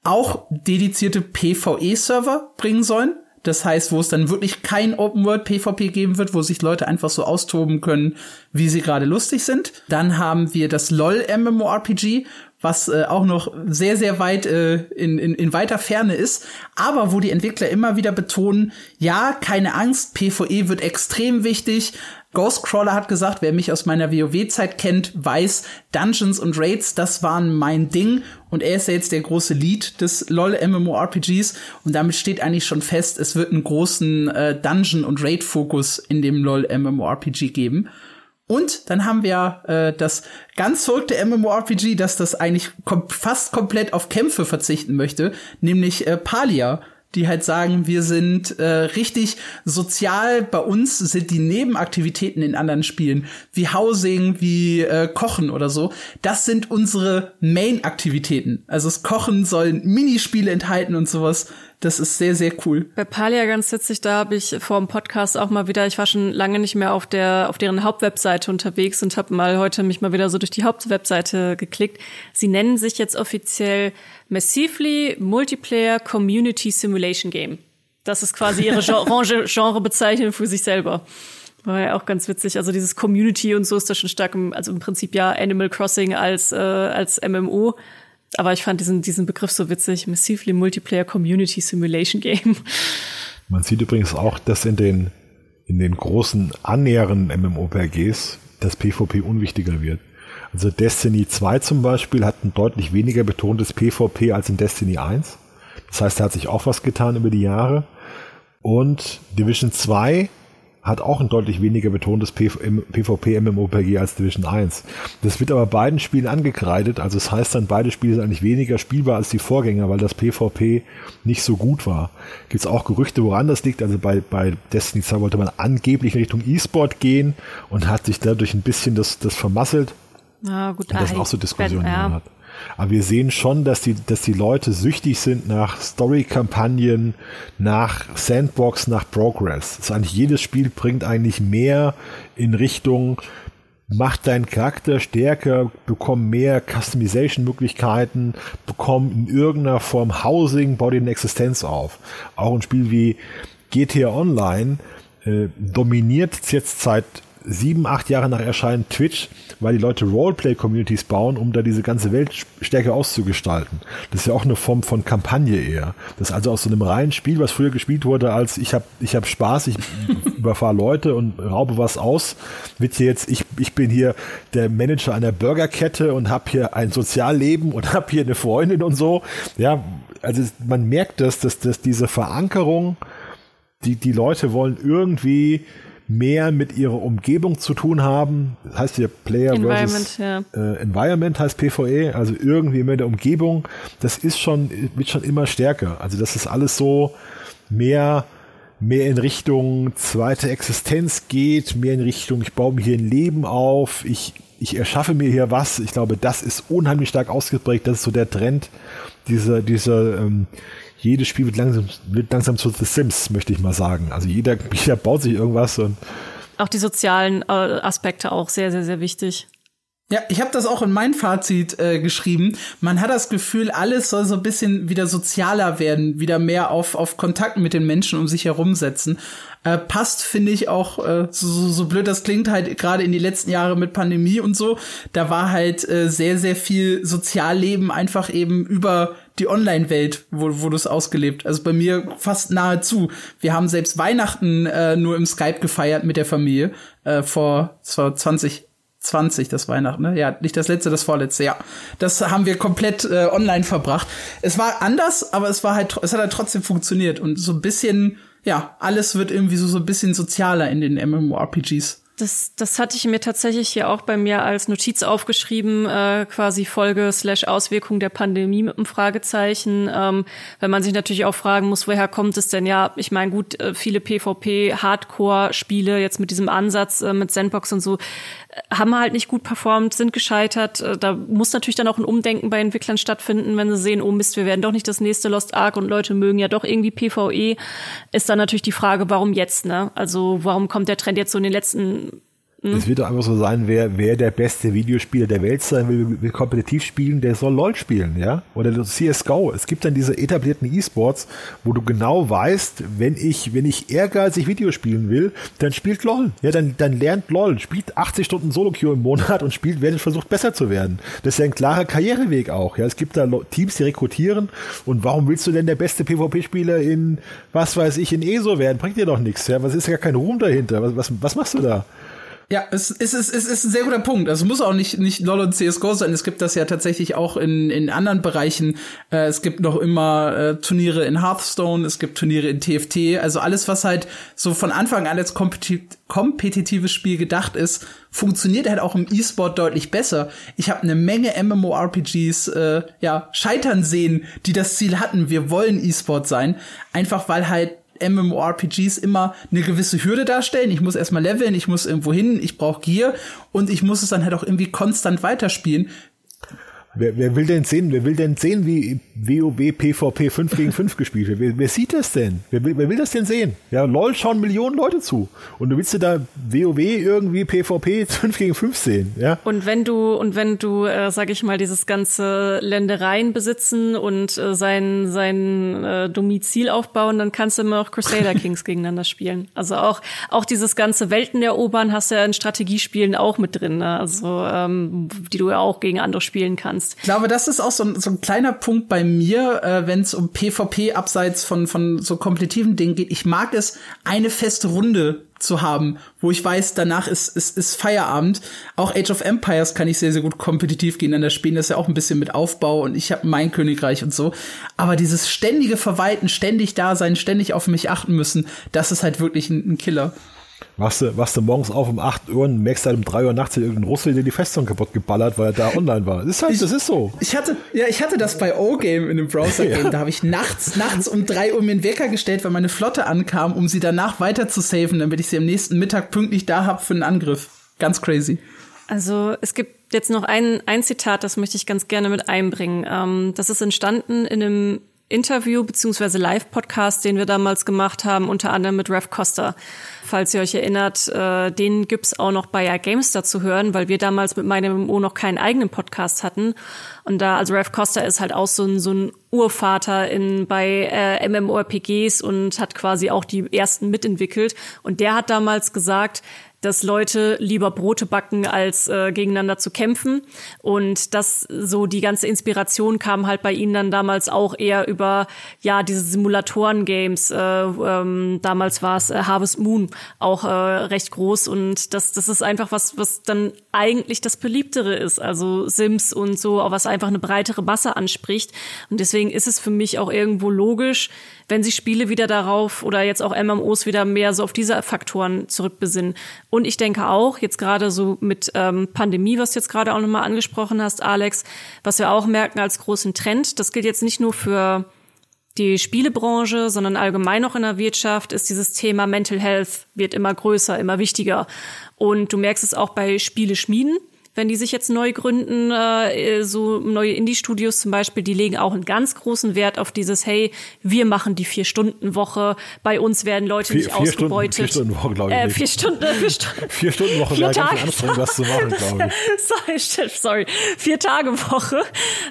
auch dedizierte PvE-Server bringen sollen. Das heißt, wo es dann wirklich kein Open World PvP geben wird, wo sich Leute einfach so austoben können, wie sie gerade lustig sind. Dann haben wir das LOL MMORPG, was äh, auch noch sehr, sehr weit äh, in, in, in weiter Ferne ist, aber wo die Entwickler immer wieder betonen, ja, keine Angst, PvE wird extrem wichtig. Ghostcrawler hat gesagt, wer mich aus meiner WoW-Zeit kennt, weiß, Dungeons und Raids, das waren mein Ding. Und er ist ja jetzt der große Lead des LOL MMORPGs. Und damit steht eigentlich schon fest, es wird einen großen äh, Dungeon- und Raid-Fokus in dem LOL MMORPG geben. Und dann haben wir äh, das ganz verrückte MMORPG, dass das eigentlich kom fast komplett auf Kämpfe verzichten möchte, nämlich äh, Palia die halt sagen, wir sind äh, richtig sozial. Bei uns sind die Nebenaktivitäten in anderen Spielen, wie Housing, wie äh, Kochen oder so, das sind unsere Main-Aktivitäten. Also das Kochen sollen Minispiele enthalten und sowas. Das ist sehr, sehr cool. Bei Palia ganz witzig, da habe ich vor dem Podcast auch mal wieder, ich war schon lange nicht mehr auf der, auf deren Hauptwebseite unterwegs und habe mal heute mich mal wieder so durch die Hauptwebseite geklickt. Sie nennen sich jetzt offiziell Massively Multiplayer Community Simulation Game. Das ist quasi ihre *laughs* Genrebezeichnung für sich selber. War ja auch ganz witzig. Also dieses Community und so ist da schon stark im, also im Prinzip ja Animal Crossing als, äh, als MMO aber ich fand diesen, diesen Begriff so witzig. Massively Multiplayer Community Simulation Game. Man sieht übrigens auch, dass in den, in den großen annäheren MMORPGs das PvP unwichtiger wird. Also Destiny 2 zum Beispiel hat ein deutlich weniger betontes PvP als in Destiny 1. Das heißt, da hat sich auch was getan über die Jahre. Und Division 2 hat auch ein deutlich weniger betontes PvP-MMORPG als Division 1. Das wird aber beiden Spielen angekreidet, also es das heißt dann, beide Spiele sind eigentlich weniger spielbar als die Vorgänger, weil das PvP nicht so gut war. Gibt es auch Gerüchte, woran das liegt? Also bei, bei Destiny 2 wollte man angeblich in Richtung E-Sport gehen und hat sich dadurch ein bisschen das, das vermasselt. Na gut, und das auch so Diskussionen ja. hat. Aber wir sehen schon, dass die, dass die Leute süchtig sind nach Story-Kampagnen, nach Sandbox, nach Progress. Das eigentlich jedes Spiel bringt eigentlich mehr in Richtung macht deinen Charakter stärker, bekomm mehr Customization-Möglichkeiten, bekomm in irgendeiner Form Housing, bau dir eine Existenz auf. Auch ein Spiel wie GTA Online äh, dominiert jetzt seit sieben, acht Jahre nach Erscheinen Twitch, weil die Leute Roleplay-Communities bauen, um da diese ganze Welt stärker auszugestalten. Das ist ja auch eine Form von Kampagne eher. Das ist also aus so einem reinen Spiel, was früher gespielt wurde, als ich habe ich hab Spaß, ich *laughs* überfahre Leute und raube was aus, wird hier jetzt, ich, ich bin hier der Manager einer Burgerkette und habe hier ein Sozialleben und habe hier eine Freundin und so. Ja, also man merkt das, dass, dass diese Verankerung, die, die Leute wollen irgendwie mehr mit ihrer Umgebung zu tun haben. Das heißt hier Player Environment, versus ja. äh, Environment heißt PvE, also irgendwie mit der Umgebung. Das ist schon, wird schon immer stärker. Also das ist alles so mehr, mehr in Richtung zweite Existenz geht, mehr in Richtung, ich baue mir hier ein Leben auf, ich, ich erschaffe mir hier was. Ich glaube, das ist unheimlich stark ausgeprägt. Das ist so der Trend, dieser, dieser, ähm, jedes Spiel wird langsam, wird langsam zu The Sims, möchte ich mal sagen. Also jeder, *laughs* jeder baut sich irgendwas und auch die sozialen äh, Aspekte auch sehr, sehr, sehr wichtig. Ja, ich habe das auch in mein Fazit äh, geschrieben. Man hat das Gefühl, alles soll so ein bisschen wieder sozialer werden, wieder mehr auf, auf Kontakt mit den Menschen um sich herum setzen. Äh, passt, finde ich, auch, äh, so, so blöd das klingt, halt gerade in die letzten Jahre mit Pandemie und so. Da war halt äh, sehr, sehr viel Sozialleben einfach eben über die Online-Welt, wo, wo du es ausgelebt. Also bei mir fast nahezu. Wir haben selbst Weihnachten äh, nur im Skype gefeiert mit der Familie äh, vor, vor 20 20, das Weihnachten, ne? Ja, nicht das letzte, das vorletzte, ja. Das haben wir komplett äh, online verbracht. Es war anders, aber es war halt, es hat halt trotzdem funktioniert und so ein bisschen, ja, alles wird irgendwie so, so ein bisschen sozialer in den MMORPGs. Das, das hatte ich mir tatsächlich hier auch bei mir als Notiz aufgeschrieben, äh, quasi Folge slash Auswirkung der Pandemie mit einem Fragezeichen, ähm, weil man sich natürlich auch fragen muss, woher kommt es denn? Ja, ich meine, gut, äh, viele PvP-Hardcore-Spiele jetzt mit diesem Ansatz äh, mit Sandbox und so haben halt nicht gut performt, sind gescheitert. Äh, da muss natürlich dann auch ein Umdenken bei Entwicklern stattfinden, wenn sie sehen, oh Mist, wir werden doch nicht das nächste Lost Ark und Leute mögen ja doch irgendwie PvE. Ist dann natürlich die Frage, warum jetzt, ne? Also warum kommt der Trend jetzt so in den letzten Mhm. Es wird doch einfach so sein, wer, wer der beste Videospieler der Welt sein will, will kompetitiv spielen, der soll LOL spielen, ja? Oder CSGO. Es gibt dann diese etablierten E-Sports, wo du genau weißt, wenn ich, wenn ich ehrgeizig Video spielen will, dann spielt LOL. Ja, dann, dann lernt LOL, spielt 80 Stunden Solo-Queue im Monat und spielt, wer versucht besser zu werden. Das ist ja ein klarer Karriereweg auch, ja? Es gibt da Teams, die rekrutieren und warum willst du denn der beste PvP-Spieler in, was weiß ich, in ESO werden? Bringt dir doch nichts, ja? Was ist ja kein Ruhm dahinter? Was, was, was machst du da? Ja, es ist, es, ist, es ist ein sehr guter Punkt. Also es muss auch nicht, nicht LoL und CSGO sein. Es gibt das ja tatsächlich auch in, in anderen Bereichen. Äh, es gibt noch immer äh, Turniere in Hearthstone, es gibt Turniere in TFT. Also alles, was halt so von Anfang an als kompetit kompetitives Spiel gedacht ist, funktioniert halt auch im E-Sport deutlich besser. Ich habe eine Menge MMORPGs äh, ja scheitern sehen, die das Ziel hatten, wir wollen E-Sport sein, einfach weil halt MMORPGs immer eine gewisse Hürde darstellen. Ich muss erstmal leveln, ich muss irgendwo hin, ich brauche Gear und ich muss es dann halt auch irgendwie konstant weiterspielen. Wer, wer will denn sehen, wer will denn sehen, wie WoW PvP 5 gegen 5 gespielt wird? Wer, wer sieht das denn? Wer will, wer will das denn sehen? Ja, LOL schauen Millionen Leute zu. Und du willst dir da WoW irgendwie PvP 5 gegen 5 sehen, ja? Und wenn du, und wenn du, äh, sag ich mal, dieses ganze Ländereien besitzen und äh, sein, sein äh, Domizil aufbauen, dann kannst du immer auch Crusader *laughs* Kings gegeneinander spielen. Also auch, auch dieses ganze Welten erobern hast du ja in Strategiespielen auch mit drin, ne? Also, ähm, die du ja auch gegen andere spielen kannst kannst. Ich glaube, das ist auch so ein, so ein kleiner Punkt bei mir, äh, wenn es um PvP abseits von, von so kompletitiven Dingen geht. Ich mag es, eine feste Runde zu haben, wo ich weiß, danach ist, ist, ist Feierabend. Auch Age of Empires kann ich sehr, sehr gut kompetitiv gegeneinander spielen. Das ja auch ein bisschen mit Aufbau und ich habe mein Königreich und so. Aber dieses ständige Verwalten, ständig da sein, ständig auf mich achten müssen, das ist halt wirklich ein, ein Killer. Wachst du, wachst du morgens auf um 8 Uhr und merkst halt um 3 Uhr nachts irgendein Russe, der die Festung kaputt geballert, weil er da online war. Das ist halt, ich, das ist so. Ich hatte, ja, ich hatte das bei O-Game in dem Browser-Game. *laughs* Ja. Da habe ich nachts, nachts um 3 Uhr mir einen Wecker gestellt, weil meine Flotte ankam, um sie danach weiter zu saven, damit ich sie am nächsten Mittag pünktlich da habe für einen Angriff. Ganz crazy. Also es gibt jetzt noch ein, ein Zitat, das möchte ich ganz gerne mit einbringen. Ähm, das ist entstanden in einem Interview beziehungsweise Live-Podcast, den wir damals gemacht haben, unter anderem mit Rev Costa. Falls ihr euch erinnert, äh, den gibt's auch noch bei Gamester zu hören, weil wir damals mit meinem MMO noch keinen eigenen Podcast hatten. Und da, also Rev Costa ist halt auch so ein, so ein Urvater in, bei äh, MMORPGs und hat quasi auch die ersten mitentwickelt. Und der hat damals gesagt, dass Leute lieber Brote backen, als äh, gegeneinander zu kämpfen. Und das so die ganze Inspiration kam halt bei ihnen dann damals auch eher über ja diese Simulatoren-Games. Äh, ähm, damals war es äh, Harvest Moon auch äh, recht groß und das das ist einfach was was dann eigentlich das beliebtere ist. Also Sims und so, was einfach eine breitere Masse anspricht. Und deswegen ist es für mich auch irgendwo logisch, wenn sich Spiele wieder darauf oder jetzt auch MMOs wieder mehr so auf diese Faktoren zurückbesinnen. Und ich denke auch, jetzt gerade so mit ähm, Pandemie, was du jetzt gerade auch nochmal angesprochen hast, Alex, was wir auch merken als großen Trend, das gilt jetzt nicht nur für die Spielebranche, sondern allgemein auch in der Wirtschaft ist dieses Thema Mental Health wird immer größer, immer wichtiger. Und du merkst es auch bei Spieleschmieden wenn die sich jetzt neu gründen, äh, so neue Indie-Studios zum Beispiel, die legen auch einen ganz großen Wert auf dieses, hey, wir machen die Vier-Stunden-Woche, bei uns werden Leute Vier, nicht vier Stunden, ausgebeutet. vier Stunden Woche, glaube ich. äh, vier Stunden, vier Stunden. *laughs* Vier Stunden Woche wäre ganz schön anstrengend, das zu machen, glaube ich. *laughs* sorry, sorry. Vier Tage Woche.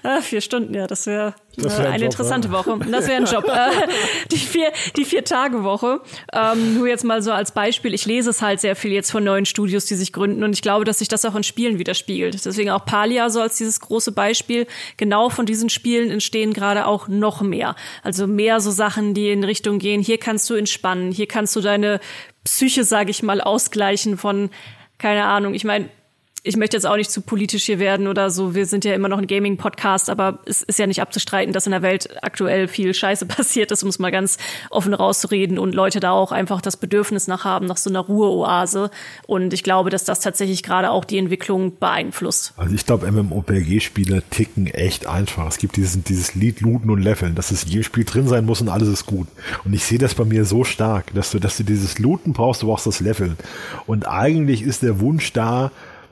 Äh, vier Stunden, ja, das wäre Das äh, ein eine Job, interessante ja. Woche. Das wäre ein Job. *laughs* Äh, die vier, die vier Tage Woche. Ähm, nur jetzt mal so als Beispiel. Ich lese es halt sehr viel jetzt von neuen Studios, die sich gründen und ich glaube, dass sich das auch in Spielen widerspiegelt. Deswegen auch Palia so als dieses große Beispiel. Genau von diesen Spielen entstehen gerade auch noch mehr. Also mehr so Sachen, die in Richtung gehen. Hier kannst du entspannen. Hier kannst du deine Psyche, sage ich mal, ausgleichen von keine Ahnung. Ich meine, ich möchte jetzt auch nicht zu politisch hier werden oder so. Wir sind ja immer noch ein Gaming-Podcast, aber es ist ja nicht abzustreiten, dass in der Welt aktuell viel Scheiße *laughs* passiert ist, um es mal ganz offen rauszureden und Leute da auch einfach das Bedürfnis nach haben, nach so einer Ruheoase. Und ich glaube, dass das tatsächlich gerade auch die Entwicklung beeinflusst. Also ich glaube, MMORPG-Spiele ticken echt einfach. Es gibt dieses, dieses Lied, Looten und Leveln, dass es in jedem Spiel drin sein muss und alles ist gut. Und ich sehe das bei mir so stark, dass du, dass du dieses Looten brauchst, du brauchst das Leveln. Und eigentlich ist der Wunsch da,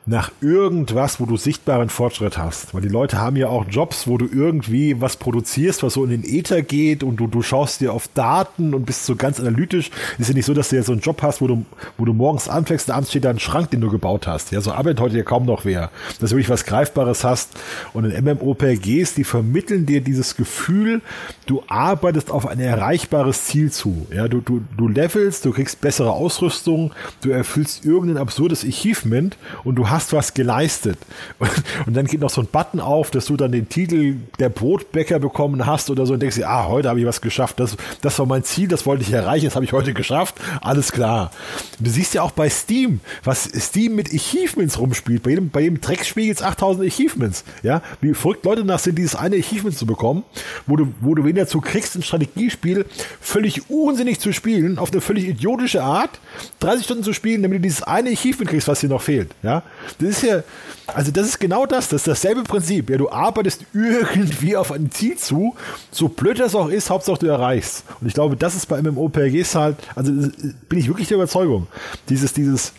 nach irgendwas, wo du sichtbaren Fortschritt hast. Weil die Leute haben ja auch Jobs, wo du irgendwie was produzierst, was so in den Äther geht und du, du schaust dir auf Daten und bist so ganz analytisch. Ist ja nicht so, dass du jetzt so einen Job hast, wo du, wo du morgens anfängst und abends steht da ein Schrank, den du gebaut hast. Ja, so arbeitet heute ja kaum noch wer. Dass du wirklich was Greifbares hast. Und in MMORPGs, die vermitteln dir dieses Gefühl, du arbeitest auf ein erreichbares Ziel zu. Ja, du, du, du levelst, du kriegst bessere Ausrüstung, du erfüllst irgendein absurdes Achievement und du hast was geleistet. Und, und dann geht noch so ein Button auf, dass du dann den Titel der Brotbäcker bekommen hast oder so und denkst dir, ah, heute habe ich was geschafft. Das, das war mein Ziel, das wollte ich erreichen, das habe ich heute geschafft. Alles klar. Du siehst ja auch bei Steam, was Steam mit Achievements rumspielt. Bei jedem, bei jedem Drecksspiel gibt es 8000 Achievements. Ja, wie verrückt Leute nach sind, dieses eine Achievement zu bekommen, wo du, wo du wen dazu kriegst, ein Strategiespiel völlig unsinnig zu spielen, auf eine völlig idiotische Art, 30 Stunden zu spielen, damit du dieses eine Achievement kriegst, was dir noch fehlt. Ja, das ist ja, also das ist genau das, das ist dasselbe Prinzip. Ja, du arbeitest irgendwie auf ein Ziel zu, so blöd das auch ist, Hauptsache du erreichst. Und ich glaube, das ist bei MMORPGs halt, also das bin ich wirklich der Überzeugung, dieses, dieses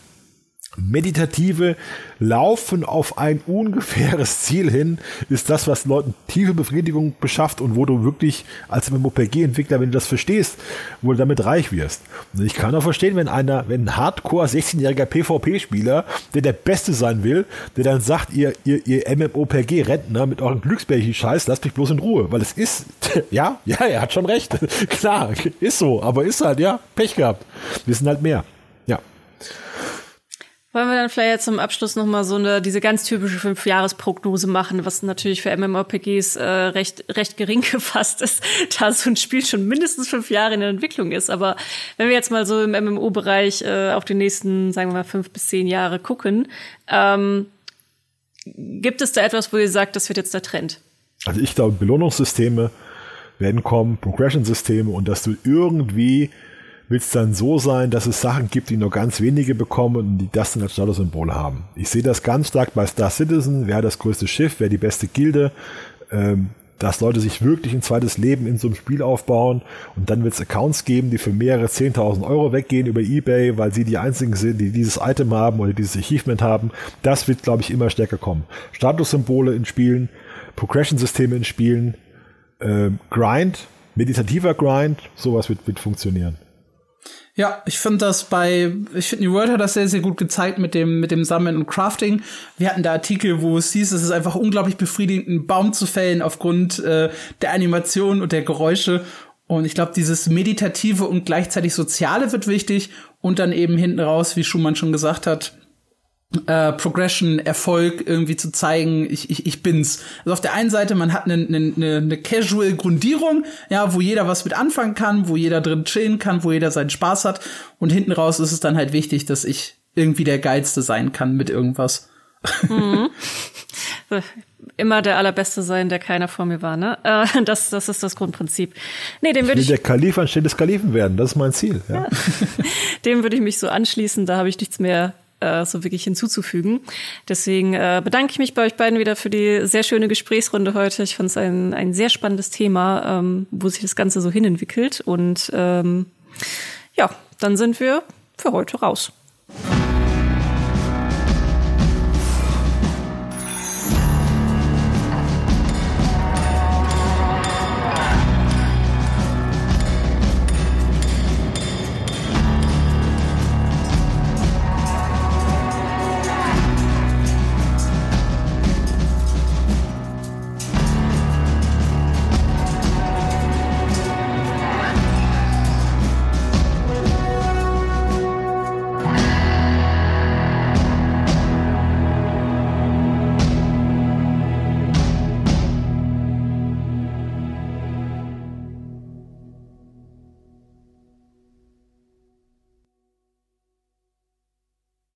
meditative Laufen auf ein ungefähres Ziel hin ist das, was Leuten tiefe Befriedigung beschafft und wo du wirklich als MMORPG-Entwickler, wenn du das verstehst, wohl damit reich wirst. Und ich kann auch verstehen, wenn einer, wenn ein Hardcore 16-jähriger PvP-Spieler, der der Beste sein will, der dann sagt, ihr, ihr, ihr MMORPG-Rentner mit euren Glücksbärchen-Scheiß, lasst mich bloß in Ruhe, weil es ist, *laughs* ja, ja, er hat schon recht. *laughs* Klar, ist so, aber ist halt, ja, Pech gehabt. Wir sind halt mehr. Ja. Wollen wir dann vielleicht jetzt zum Abschluss nochmal so eine, diese ganz typische Fünfjahresprognose machen, was natürlich für MMORPGs äh, recht, recht gering *laughs* gefasst ist, da so ein Spiel schon mindestens fünf Jahre in der Entwicklung ist. Aber wenn wir jetzt mal so im MMO-Bereich äh, auf die nächsten, sagen wir mal, fünf bis zehn Jahre gucken, ähm, gibt es da etwas, wo ihr sagt, das wird jetzt der Trend? Also ich glaube, Belohnungssysteme werden kommen, Progression-Systeme und dass du irgendwie wird es dann so sein, dass es Sachen gibt, die nur ganz wenige bekommen und die das dann als Statussymbol haben. Ich sehe das ganz stark bei Star Citizen, wer das größte Schiff, wer die beste Gilde, ähm, dass Leute sich wirklich ein zweites Leben in so einem Spiel aufbauen und dann wird es Accounts geben, die für mehrere 10.000 Euro weggehen über Ebay, weil sie die einzigen sind, die dieses Item haben oder dieses Achievement haben. Das wird, glaube ich, immer stärker kommen. Statussymbole in Spielen, Progression-Systeme in Spielen, äh, Grind, meditativer Grind, sowas wird, wird funktionieren. Ja, ich finde das bei, ich finde, New World hat das sehr, sehr gut gezeigt mit dem, mit dem Sammeln und Crafting. Wir hatten da Artikel, wo es hieß, es ist einfach unglaublich befriedigend, einen Baum zu fällen aufgrund äh, der Animation und der Geräusche. Und ich glaube, dieses Meditative und gleichzeitig Soziale wird wichtig. Und dann eben hinten raus, wie Schumann schon gesagt hat, äh, Progression, Erfolg irgendwie zu zeigen, ich, ich, ich bin's. Also auf der einen Seite, man hat eine, eine, eine casual Grundierung, ja, wo jeder was mit anfangen kann, wo jeder drin chillen kann, wo jeder seinen Spaß hat. Und hinten raus ist es dann halt wichtig, dass ich irgendwie der Geilste sein kann mit irgendwas. Mhm. *laughs* Immer der Allerbeste sein, der keiner vor mir war, ne? Äh, das, das ist das Grundprinzip. Nee, dem würde ich. Will der Kalif anstelle des Kalifen werden, das ist mein Ziel. Ja. *laughs* ja. dem würde ich mich so anschließen, da habe ich nichts mehr äh, so wirklich hinzuzufügen. Deswegen äh, bedanke ich mich bei euch beiden wieder für die sehr schöne Gesprächsrunde heute. Ich fand es ein, ein sehr spannendes Thema, ähm, wo sich das Ganze so hinentwickelt. Und ähm, ja, dann sind wir für heute raus.